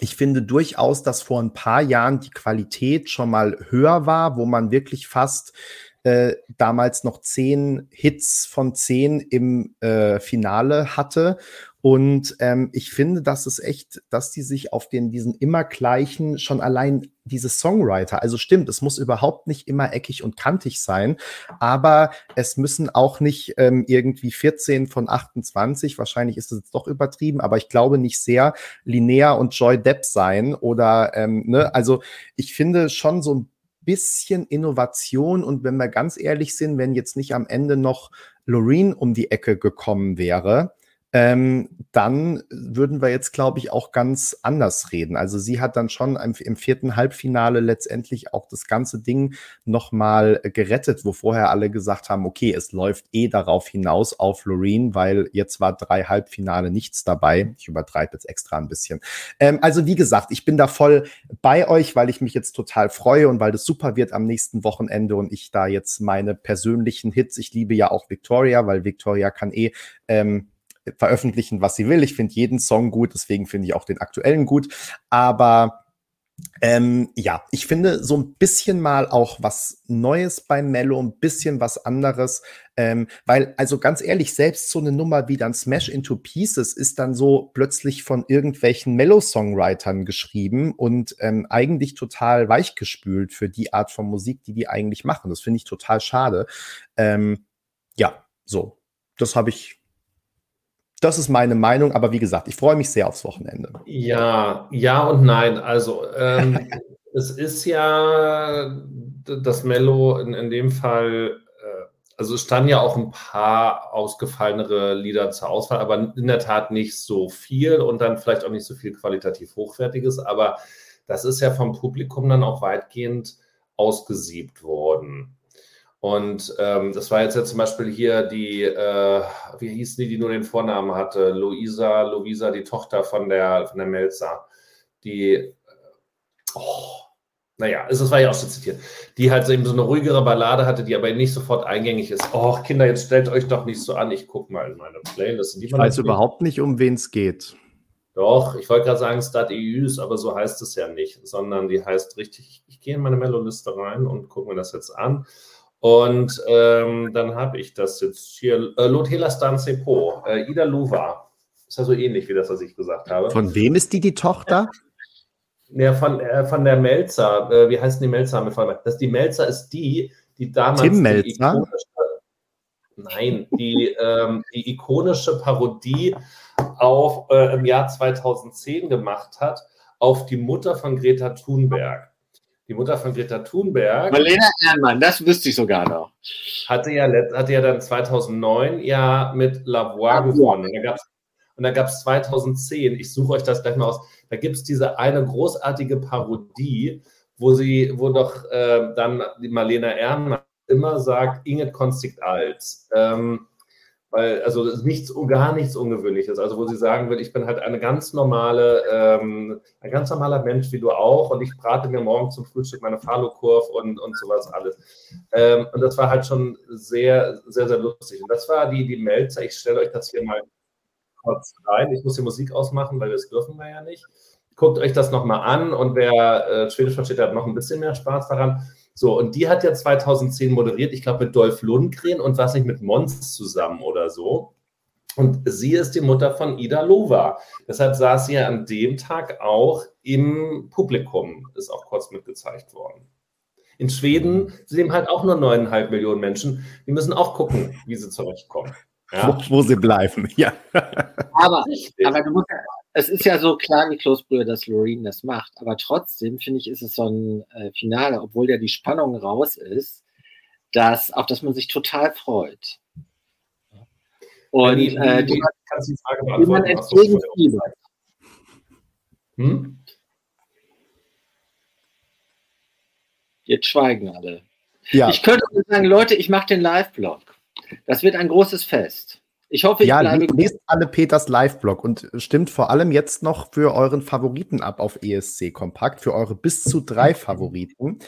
ich finde durchaus, dass vor ein paar Jahren die Qualität schon mal höher war, wo man wirklich fast äh, damals noch zehn Hits von zehn im äh, Finale hatte. Und ähm, ich finde, dass es echt, dass die sich auf den diesen immer gleichen, schon allein diese Songwriter, also stimmt, es muss überhaupt nicht immer eckig und kantig sein, aber es müssen auch nicht ähm, irgendwie 14 von 28, wahrscheinlich ist es jetzt doch übertrieben, aber ich glaube nicht sehr linear und Joy Depp sein oder, ähm, ne, also ich finde schon so ein bisschen Innovation. Und wenn wir ganz ehrlich sind, wenn jetzt nicht am Ende noch Loreen um die Ecke gekommen wäre, ähm, dann würden wir jetzt, glaube ich, auch ganz anders reden. Also sie hat dann schon im, im vierten Halbfinale letztendlich auch das ganze Ding nochmal gerettet, wo vorher alle gesagt haben, okay, es läuft eh darauf hinaus auf Loreen, weil jetzt war drei Halbfinale nichts dabei. Ich übertreibe jetzt extra ein bisschen. Ähm, also wie gesagt, ich bin da voll bei euch, weil ich mich jetzt total freue und weil das super wird am nächsten Wochenende und ich da jetzt meine persönlichen Hits, ich liebe ja auch Victoria, weil Victoria kann eh ähm, veröffentlichen, was sie will. Ich finde jeden Song gut, deswegen finde ich auch den aktuellen gut. Aber ähm, ja, ich finde so ein bisschen mal auch was Neues bei Mello, ein bisschen was anderes, ähm, weil, also ganz ehrlich, selbst so eine Nummer wie dann Smash into Pieces ist dann so plötzlich von irgendwelchen Mello-Songwritern geschrieben und ähm, eigentlich total weichgespült für die Art von Musik, die die eigentlich machen. Das finde ich total schade. Ähm, ja, so, das habe ich das ist meine Meinung, aber wie gesagt, ich freue mich sehr aufs Wochenende. Ja, ja und nein. Also ähm, es ist ja das Mello in, in dem Fall, äh, also es standen ja auch ein paar ausgefallenere Lieder zur Auswahl, aber in der Tat nicht so viel und dann vielleicht auch nicht so viel qualitativ Hochwertiges, aber das ist ja vom Publikum dann auch weitgehend ausgesiebt worden. Und ähm, das war jetzt ja zum Beispiel hier die, äh, wie hieß die, die nur den Vornamen hatte? Luisa, Luisa, die Tochter von der, von der Melzer. Die, äh, oh, naja, das war ja auch schon zitiert. Die halt eben so eine ruhigere Ballade hatte, die aber nicht sofort eingängig ist. Oh, Kinder, jetzt stellt euch doch nicht so an. Ich gucke mal in meine Playlist. Ich weiß überhaupt nicht, um wen es geht. Doch, ich wollte gerade sagen Stat EUs, aber so heißt es ja nicht, sondern die heißt richtig, ich, gehe in meine Mello-Liste rein und gucke mir das jetzt an. Und ähm, dann habe ich das jetzt hier. Äh, Lotela Stancepo, äh, Ida Luva. Ist ja so ähnlich wie das, was ich gesagt habe. Von wem ist die die Tochter? Ja, von, äh, von der Melzer. Äh, wie heißt die Melzer mit Das, die Melzer ist die, die damals. Tim Melzer? Nein, die, ähm, die ikonische Parodie auf, äh, im Jahr 2010 gemacht hat auf die Mutter von Greta Thunberg die Mutter von Greta Thunberg. Marlene Ernmann, das wüsste ich sogar noch. Hatte ja, hatte ja dann 2009 ja mit La Voix gewonnen. Und da gab es 2010, ich suche euch das gleich mal aus, da gibt es diese eine großartige Parodie, wo sie, wo doch äh, dann die Marlene Ernmann immer sagt, Inge Konstigt als. Ähm, weil, also nichts, gar nichts Ungewöhnliches. Also, wo sie sagen will, ich bin halt eine ganz normale, ähm, ein ganz normaler Mensch wie du auch und ich brate mir morgen zum Frühstück meine Falo-Kurve und, und sowas alles. Ähm, und das war halt schon sehr, sehr, sehr lustig. Und das war die, die Melzer. Ich stelle euch das hier mal kurz rein. Ich muss die Musik ausmachen, weil das dürfen wir ja nicht. Guckt euch das nochmal an und wer äh, Schwedisch versteht, hat noch ein bisschen mehr Spaß daran. So, und die hat ja 2010 moderiert, ich glaube mit Dolph Lundgren und was nicht mit Mons zusammen oder so. Und sie ist die Mutter von Ida Lova. Deshalb saß sie ja an dem Tag auch im Publikum, ist auch kurz mitgezeigt worden. In Schweden sind halt auch nur neuneinhalb Millionen Menschen. Die müssen auch gucken, wie sie zurechtkommen. Ja? Wo, wo, sie bleiben, ja. Aber, aber du musst, es ist ja so klar wie Kloßbrühe, dass Loreen das macht, aber trotzdem finde ich, ist es so ein äh, Finale, obwohl ja die Spannung raus ist, dass, auf das man sich total freut. Und die, äh, die, die man entgegenfiebert. Hm? Jetzt schweigen alle. Ja. Ich könnte sagen, Leute, ich mache den Live-Blog. Das wird ein großes Fest. Ich hoffe, ich ja, bleibe. Lest alle Peters Live-Blog und stimmt vor allem jetzt noch für euren Favoriten ab auf ESC Kompakt, für eure bis zu drei Favoriten.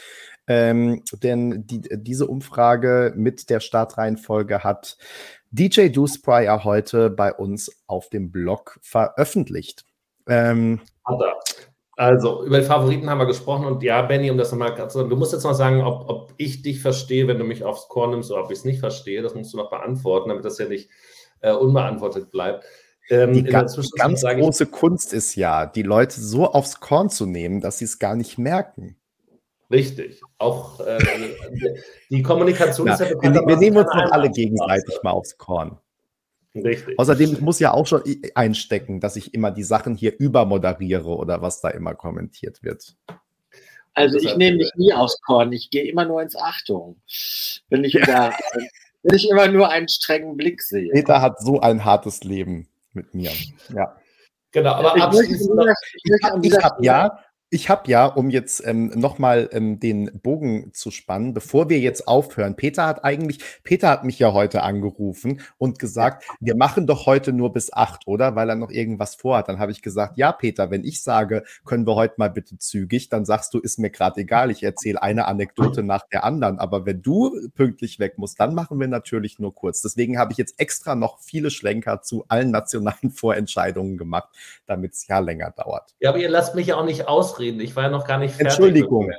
Ähm, denn die, diese Umfrage mit der Startreihenfolge hat DJ Dewspryor heute bei uns auf dem Blog veröffentlicht. Ähm, Also, über die Favoriten haben wir gesprochen und ja, Benny, um das nochmal zu du musst jetzt mal sagen, ob, ob ich dich verstehe, wenn du mich aufs Korn nimmst oder ob ich es nicht verstehe. Das musst du noch beantworten, damit das ja nicht äh, unbeantwortet bleibt. Ähm, die ganz, ganz große ich, Kunst ist ja, die Leute so aufs Korn zu nehmen, dass sie es gar nicht merken. Richtig. Auch äh, die Kommunikation ja, ist ja bekannt. Wir, wir nehmen uns doch alle gegenseitig mal aufs Korn. Richtig. Außerdem, ich muss ja auch schon einstecken, dass ich immer die Sachen hier übermoderiere oder was da immer kommentiert wird. Also ich nehme mich nie aufs Korn, ich gehe immer nur ins Achtung. Wenn ich, da, wenn ich immer nur einen strengen Blick sehe. Peter hat so ein hartes Leben mit mir. Ja. Genau, aber ich abschließend. Ich, ich habe ja ich habe ja, um jetzt ähm, nochmal ähm, den Bogen zu spannen, bevor wir jetzt aufhören, Peter hat eigentlich, Peter hat mich ja heute angerufen und gesagt, wir machen doch heute nur bis acht, oder? Weil er noch irgendwas vorhat. Dann habe ich gesagt, ja, Peter, wenn ich sage, können wir heute mal bitte zügig, dann sagst du, ist mir gerade egal, ich erzähle eine Anekdote nach der anderen. Aber wenn du pünktlich weg musst, dann machen wir natürlich nur kurz. Deswegen habe ich jetzt extra noch viele Schlenker zu allen nationalen Vorentscheidungen gemacht, damit es ja länger dauert. Ja, aber ihr lasst mich ja auch nicht ausreden ausreden. Ich war ja noch gar nicht fertig. Entschuldigung.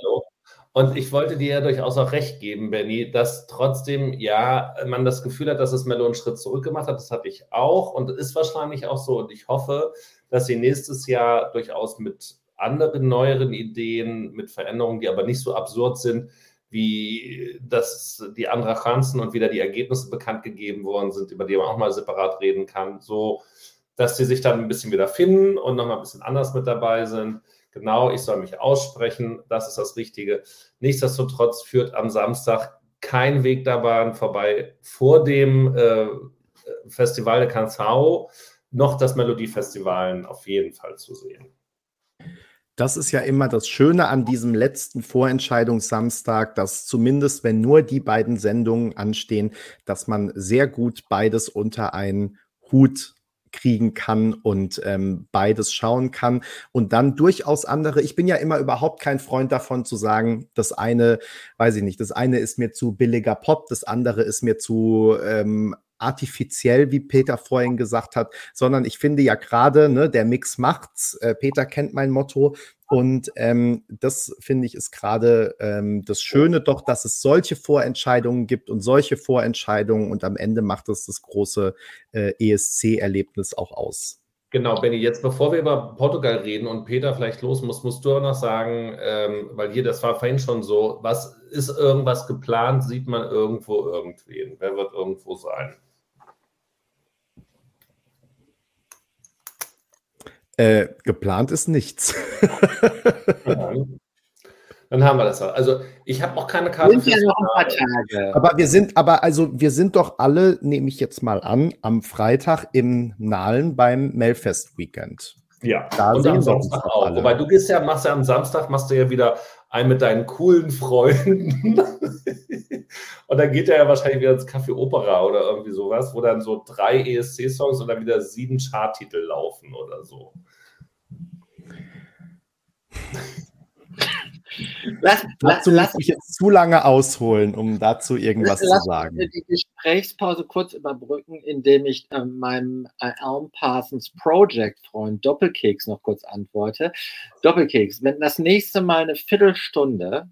Und ich wollte dir ja durchaus auch recht geben, Benny, dass trotzdem, ja, man das Gefühl hat, dass es Mello einen Schritt zurück gemacht hat. Das hatte ich auch und ist wahrscheinlich auch so. Und ich hoffe, dass sie nächstes Jahr durchaus mit anderen, neueren Ideen, mit Veränderungen, die aber nicht so absurd sind, wie dass die Andrachanzen und wieder die Ergebnisse bekannt gegeben worden sind, über die man auch mal separat reden kann, so dass sie sich dann ein bisschen wieder finden und nochmal ein bisschen anders mit dabei sind genau, ich soll mich aussprechen, das ist das Richtige. Nichtsdestotrotz führt am Samstag kein Weg daran vorbei vor dem äh, Festival de Canzao noch das Melodiefestivalen auf jeden Fall zu sehen. Das ist ja immer das Schöne an diesem letzten Vorentscheidungssamstag, dass zumindest, wenn nur die beiden Sendungen anstehen, dass man sehr gut beides unter einen Hut kriegen kann und ähm, beides schauen kann und dann durchaus andere. Ich bin ja immer überhaupt kein Freund davon zu sagen, das eine, weiß ich nicht, das eine ist mir zu billiger Pop, das andere ist mir zu ähm, artifiziell, wie Peter vorhin gesagt hat, sondern ich finde ja gerade, ne, der Mix macht's. Äh, Peter kennt mein Motto. Und ähm, das finde ich ist gerade ähm, das Schöne doch, dass es solche Vorentscheidungen gibt und solche Vorentscheidungen und am Ende macht es das große äh, ESC-Erlebnis auch aus. Genau, Benny, jetzt bevor wir über Portugal reden und Peter vielleicht los muss, musst du auch noch sagen, ähm, weil hier, das war vorhin schon so, was ist irgendwas geplant, sieht man irgendwo irgendwen? Wer wird irgendwo sein? Äh, geplant ist nichts. Dann haben wir das. Also ich habe auch keine Karte. Sind ja noch ein paar Tage. Aber wir sind, aber also wir sind doch alle, nehme ich jetzt mal an, am Freitag im Nahlen beim Melfest Weekend. Ja, da und am Samstag auch. Alle. Wobei du gehst ja, machst ja am Samstag, machst du ja wieder ein mit deinen coolen Freunden. und dann geht er ja wahrscheinlich wieder ins Café Opera oder irgendwie sowas, wo dann so drei ESC-Songs und dann wieder sieben Charttitel laufen oder so. Lass, dazu lass, ich jetzt zu lange ausholen, um dazu irgendwas lass, zu sagen. Lass die Gesprächspause kurz überbrücken, indem ich äh, meinem äh, Elm Parsons Project Freund Doppelkeks noch kurz antworte. Doppelkeks, wenn das nächste Mal eine Viertelstunde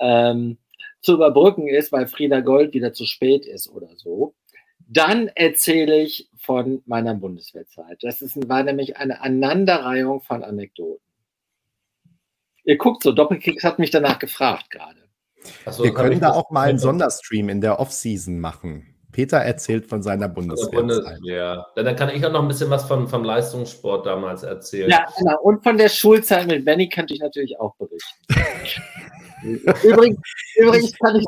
ähm, zu überbrücken ist, weil Frieda Gold wieder zu spät ist oder so, dann erzähle ich von meiner Bundeswehrzeit. Das ist, war nämlich eine Aneinanderreihung von Anekdoten. Ihr guckt so, Doppelkicks hat mich danach gefragt gerade. So, Wir können da auch mal einen Sonderstream in der Off-Season machen. Peter erzählt von seiner Bundeswehr. Bundeswehr. Dann kann ich auch noch ein bisschen was von, vom Leistungssport damals erzählen. Ja, genau. Und von der Schulzeit mit Benny könnte ich natürlich auch berichten. übrigens, übrigens kann, ich,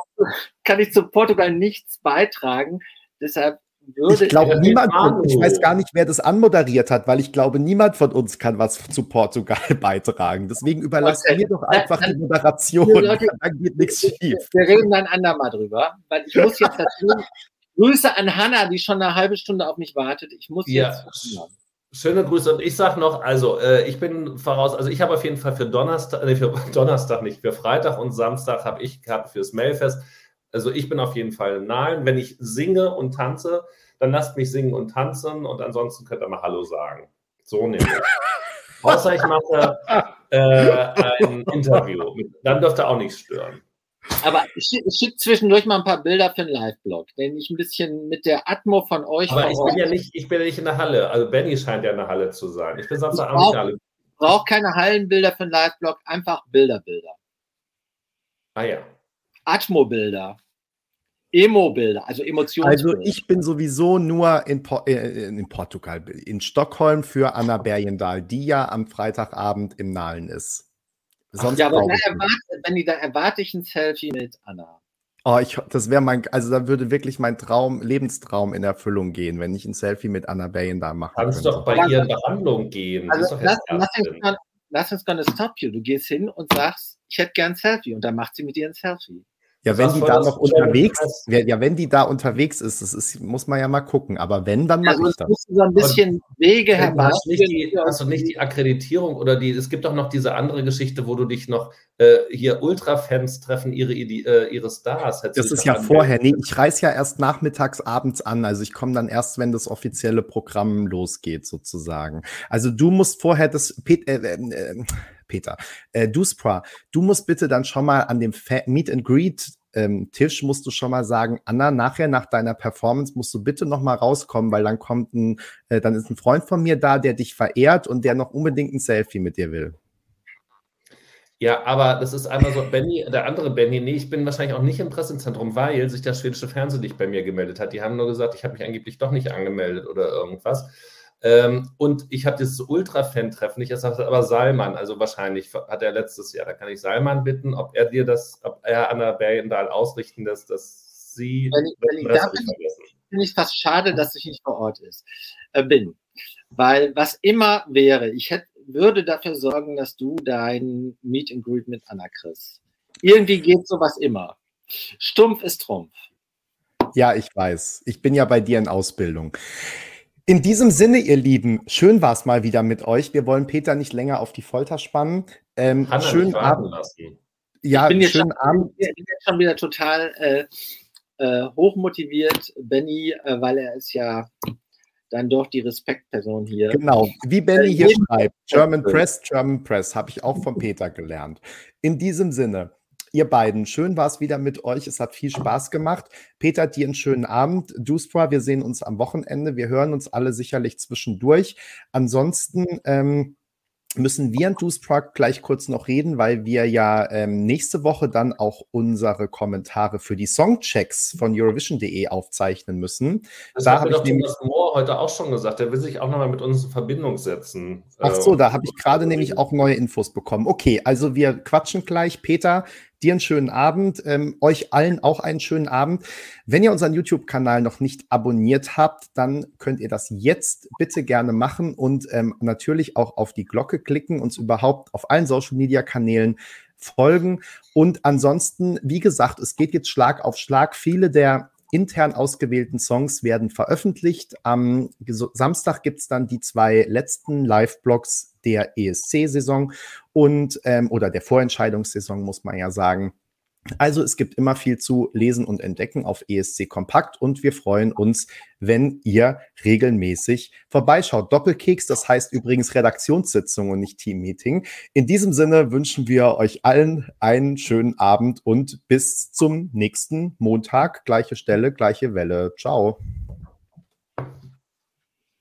kann ich zu Portugal nichts beitragen. Deshalb würde ich glaube, niemand von, ich weiß gar nicht, wer das anmoderiert hat, weil ich glaube, niemand von uns kann was zu Portugal beitragen. Deswegen überlassen mir doch einfach dann, die Moderation. Leute, dann geht nichts schief. Wir reden dann andermal drüber, weil ich muss jetzt dazu. Grüße an Hanna, die schon eine halbe Stunde auf mich wartet. Ich muss ja. jetzt. Schöne Grüße und ich sage noch, also äh, ich bin voraus, also ich habe auf jeden Fall für Donnerstag, nee, für Donnerstag nicht, für Freitag und Samstag habe ich Karten fürs Mailfest. Also ich bin auf jeden Fall nahen. Wenn ich singe und tanze, dann lasst mich singen und tanzen und ansonsten könnt ihr mal Hallo sagen. So nämlich. Außer ich mache äh, ein Interview. Dann dürfte auch nicht stören. Aber ich schicke zwischendurch mal ein paar Bilder für einen Live-Blog, den ich ein bisschen mit der Atmo von euch. Aber ich bin, ja nicht, ich bin ja nicht in der Halle. Also Benny scheint ja in der Halle zu sein. Ich bin Samstagabend in der Halle. Brauche keine Hallenbilder für einen Live-Blog, einfach Bilderbilder. Ah ja. Atmo-Bilder. Emo-Bilder, also Emotionen. Also ich bin sowieso nur in, po äh, in, Portugal, in Stockholm für Anna Bergendahl, die ja am Freitagabend im Nahlen ist. Sonst ja, aber da erwarte, wenn die, da erwarte ich ein Selfie mit Anna. Oh, ich, das wäre mein, also da würde wirklich mein Traum, Lebenstraum in Erfüllung gehen, wenn ich ein Selfie mit Anna Bergendahl mache. Kannst doch bei ihren Behandlung gehen. Also lass, lass uns gonna stop you. Du gehst hin und sagst, ich hätte gern ein Selfie und dann macht sie mit dir ein Selfie. Ja, wenn die da noch unterwegs, ja, wenn die da unterwegs ist, das ist, muss man ja mal gucken. Aber wenn, dann mache also ich das. Musst du so ein bisschen Wege herbei. Hast, nicht die, hast du nicht die Akkreditierung oder die, es gibt doch noch diese andere Geschichte, wo du dich noch äh, hier Ultra-Fans treffen ihre, äh, ihre Stars. Das ist ja vorher. Nee, ich reise ja erst nachmittags, abends an. Also ich komme dann erst, wenn das offizielle Programm losgeht, sozusagen. Also du musst vorher das, äh, äh, äh Peter. Äh, Duspra, du musst bitte dann schon mal an dem Fa Meet and Greet ähm, Tisch musst du schon mal sagen, Anna, nachher nach deiner Performance musst du bitte noch mal rauskommen, weil dann kommt ein, äh, dann ist ein Freund von mir da, der dich verehrt und der noch unbedingt ein Selfie mit dir will. Ja, aber das ist einmal so, Benny, der andere Benny, nee, ich bin wahrscheinlich auch nicht im Pressezentrum, weil sich das schwedische Fernsehen nicht bei mir gemeldet hat. Die haben nur gesagt, ich habe mich angeblich doch nicht angemeldet oder irgendwas. Ähm, und ich habe dieses Ultra-Fan-Treffen nicht, das hat aber Salman, also wahrscheinlich hat er letztes Jahr. Da kann ich Salman bitten, ob er dir das, ob er Anna Bergendahl ausrichten lässt, dass sie. Wenn ich, wenn ich darf, finde ich fast schade, dass ich nicht vor Ort ist, äh, bin. Weil was immer wäre, ich hätte, würde dafür sorgen, dass du dein Meet and Greet mit Anna kriegst. Irgendwie geht sowas immer. Stumpf ist Trumpf. Ja, ich weiß. Ich bin ja bei dir in Ausbildung. In diesem Sinne, ihr Lieben, schön war es mal wieder mit euch. Wir wollen Peter nicht länger auf die Folter spannen. Ähm, schönen Abend. Lassen. Ja, ich bin schönen jetzt Abend. Ich bin jetzt schon wieder total äh, äh, hochmotiviert, Benny, äh, weil er ist ja dann doch die Respektperson hier. Genau, wie Benny hier schreibt, German Press, German Press, habe ich auch von Peter gelernt. In diesem Sinne, ihr beiden. Schön war es wieder mit euch. Es hat viel Spaß gemacht. Peter, dir einen schönen Abend. Duspra, wir sehen uns am Wochenende. Wir hören uns alle sicherlich zwischendurch. Ansonsten, ähm, müssen wir in Dusprak gleich kurz noch reden, weil wir ja ähm, nächste Woche dann auch unsere Kommentare für die Songchecks von Eurovision.de aufzeichnen müssen. Das da habe ich nämlich Moore heute auch schon gesagt, der will sich auch nochmal mit uns in Verbindung setzen. Ach so, da habe ich gerade nämlich auch neue Infos bekommen. Okay, also wir quatschen gleich. Peter, dir einen schönen Abend, ähm, euch allen auch einen schönen Abend. Wenn ihr unseren YouTube-Kanal noch nicht abonniert habt, dann könnt ihr das jetzt bitte gerne machen und ähm, natürlich auch auf die Glocke klicken, uns überhaupt auf allen Social-Media-Kanälen folgen. Und ansonsten, wie gesagt, es geht jetzt Schlag auf Schlag. Viele der intern ausgewählten Songs werden veröffentlicht. Am Samstag gibt es dann die zwei letzten Live-Blogs der ESC-Saison und ähm, oder der Vorentscheidungssaison, muss man ja sagen. Also es gibt immer viel zu lesen und entdecken auf ESC Kompakt und wir freuen uns, wenn ihr regelmäßig vorbeischaut. Doppelkeks, das heißt übrigens Redaktionssitzung und nicht Teammeeting. In diesem Sinne wünschen wir euch allen einen schönen Abend und bis zum nächsten Montag. Gleiche Stelle, gleiche Welle. Ciao.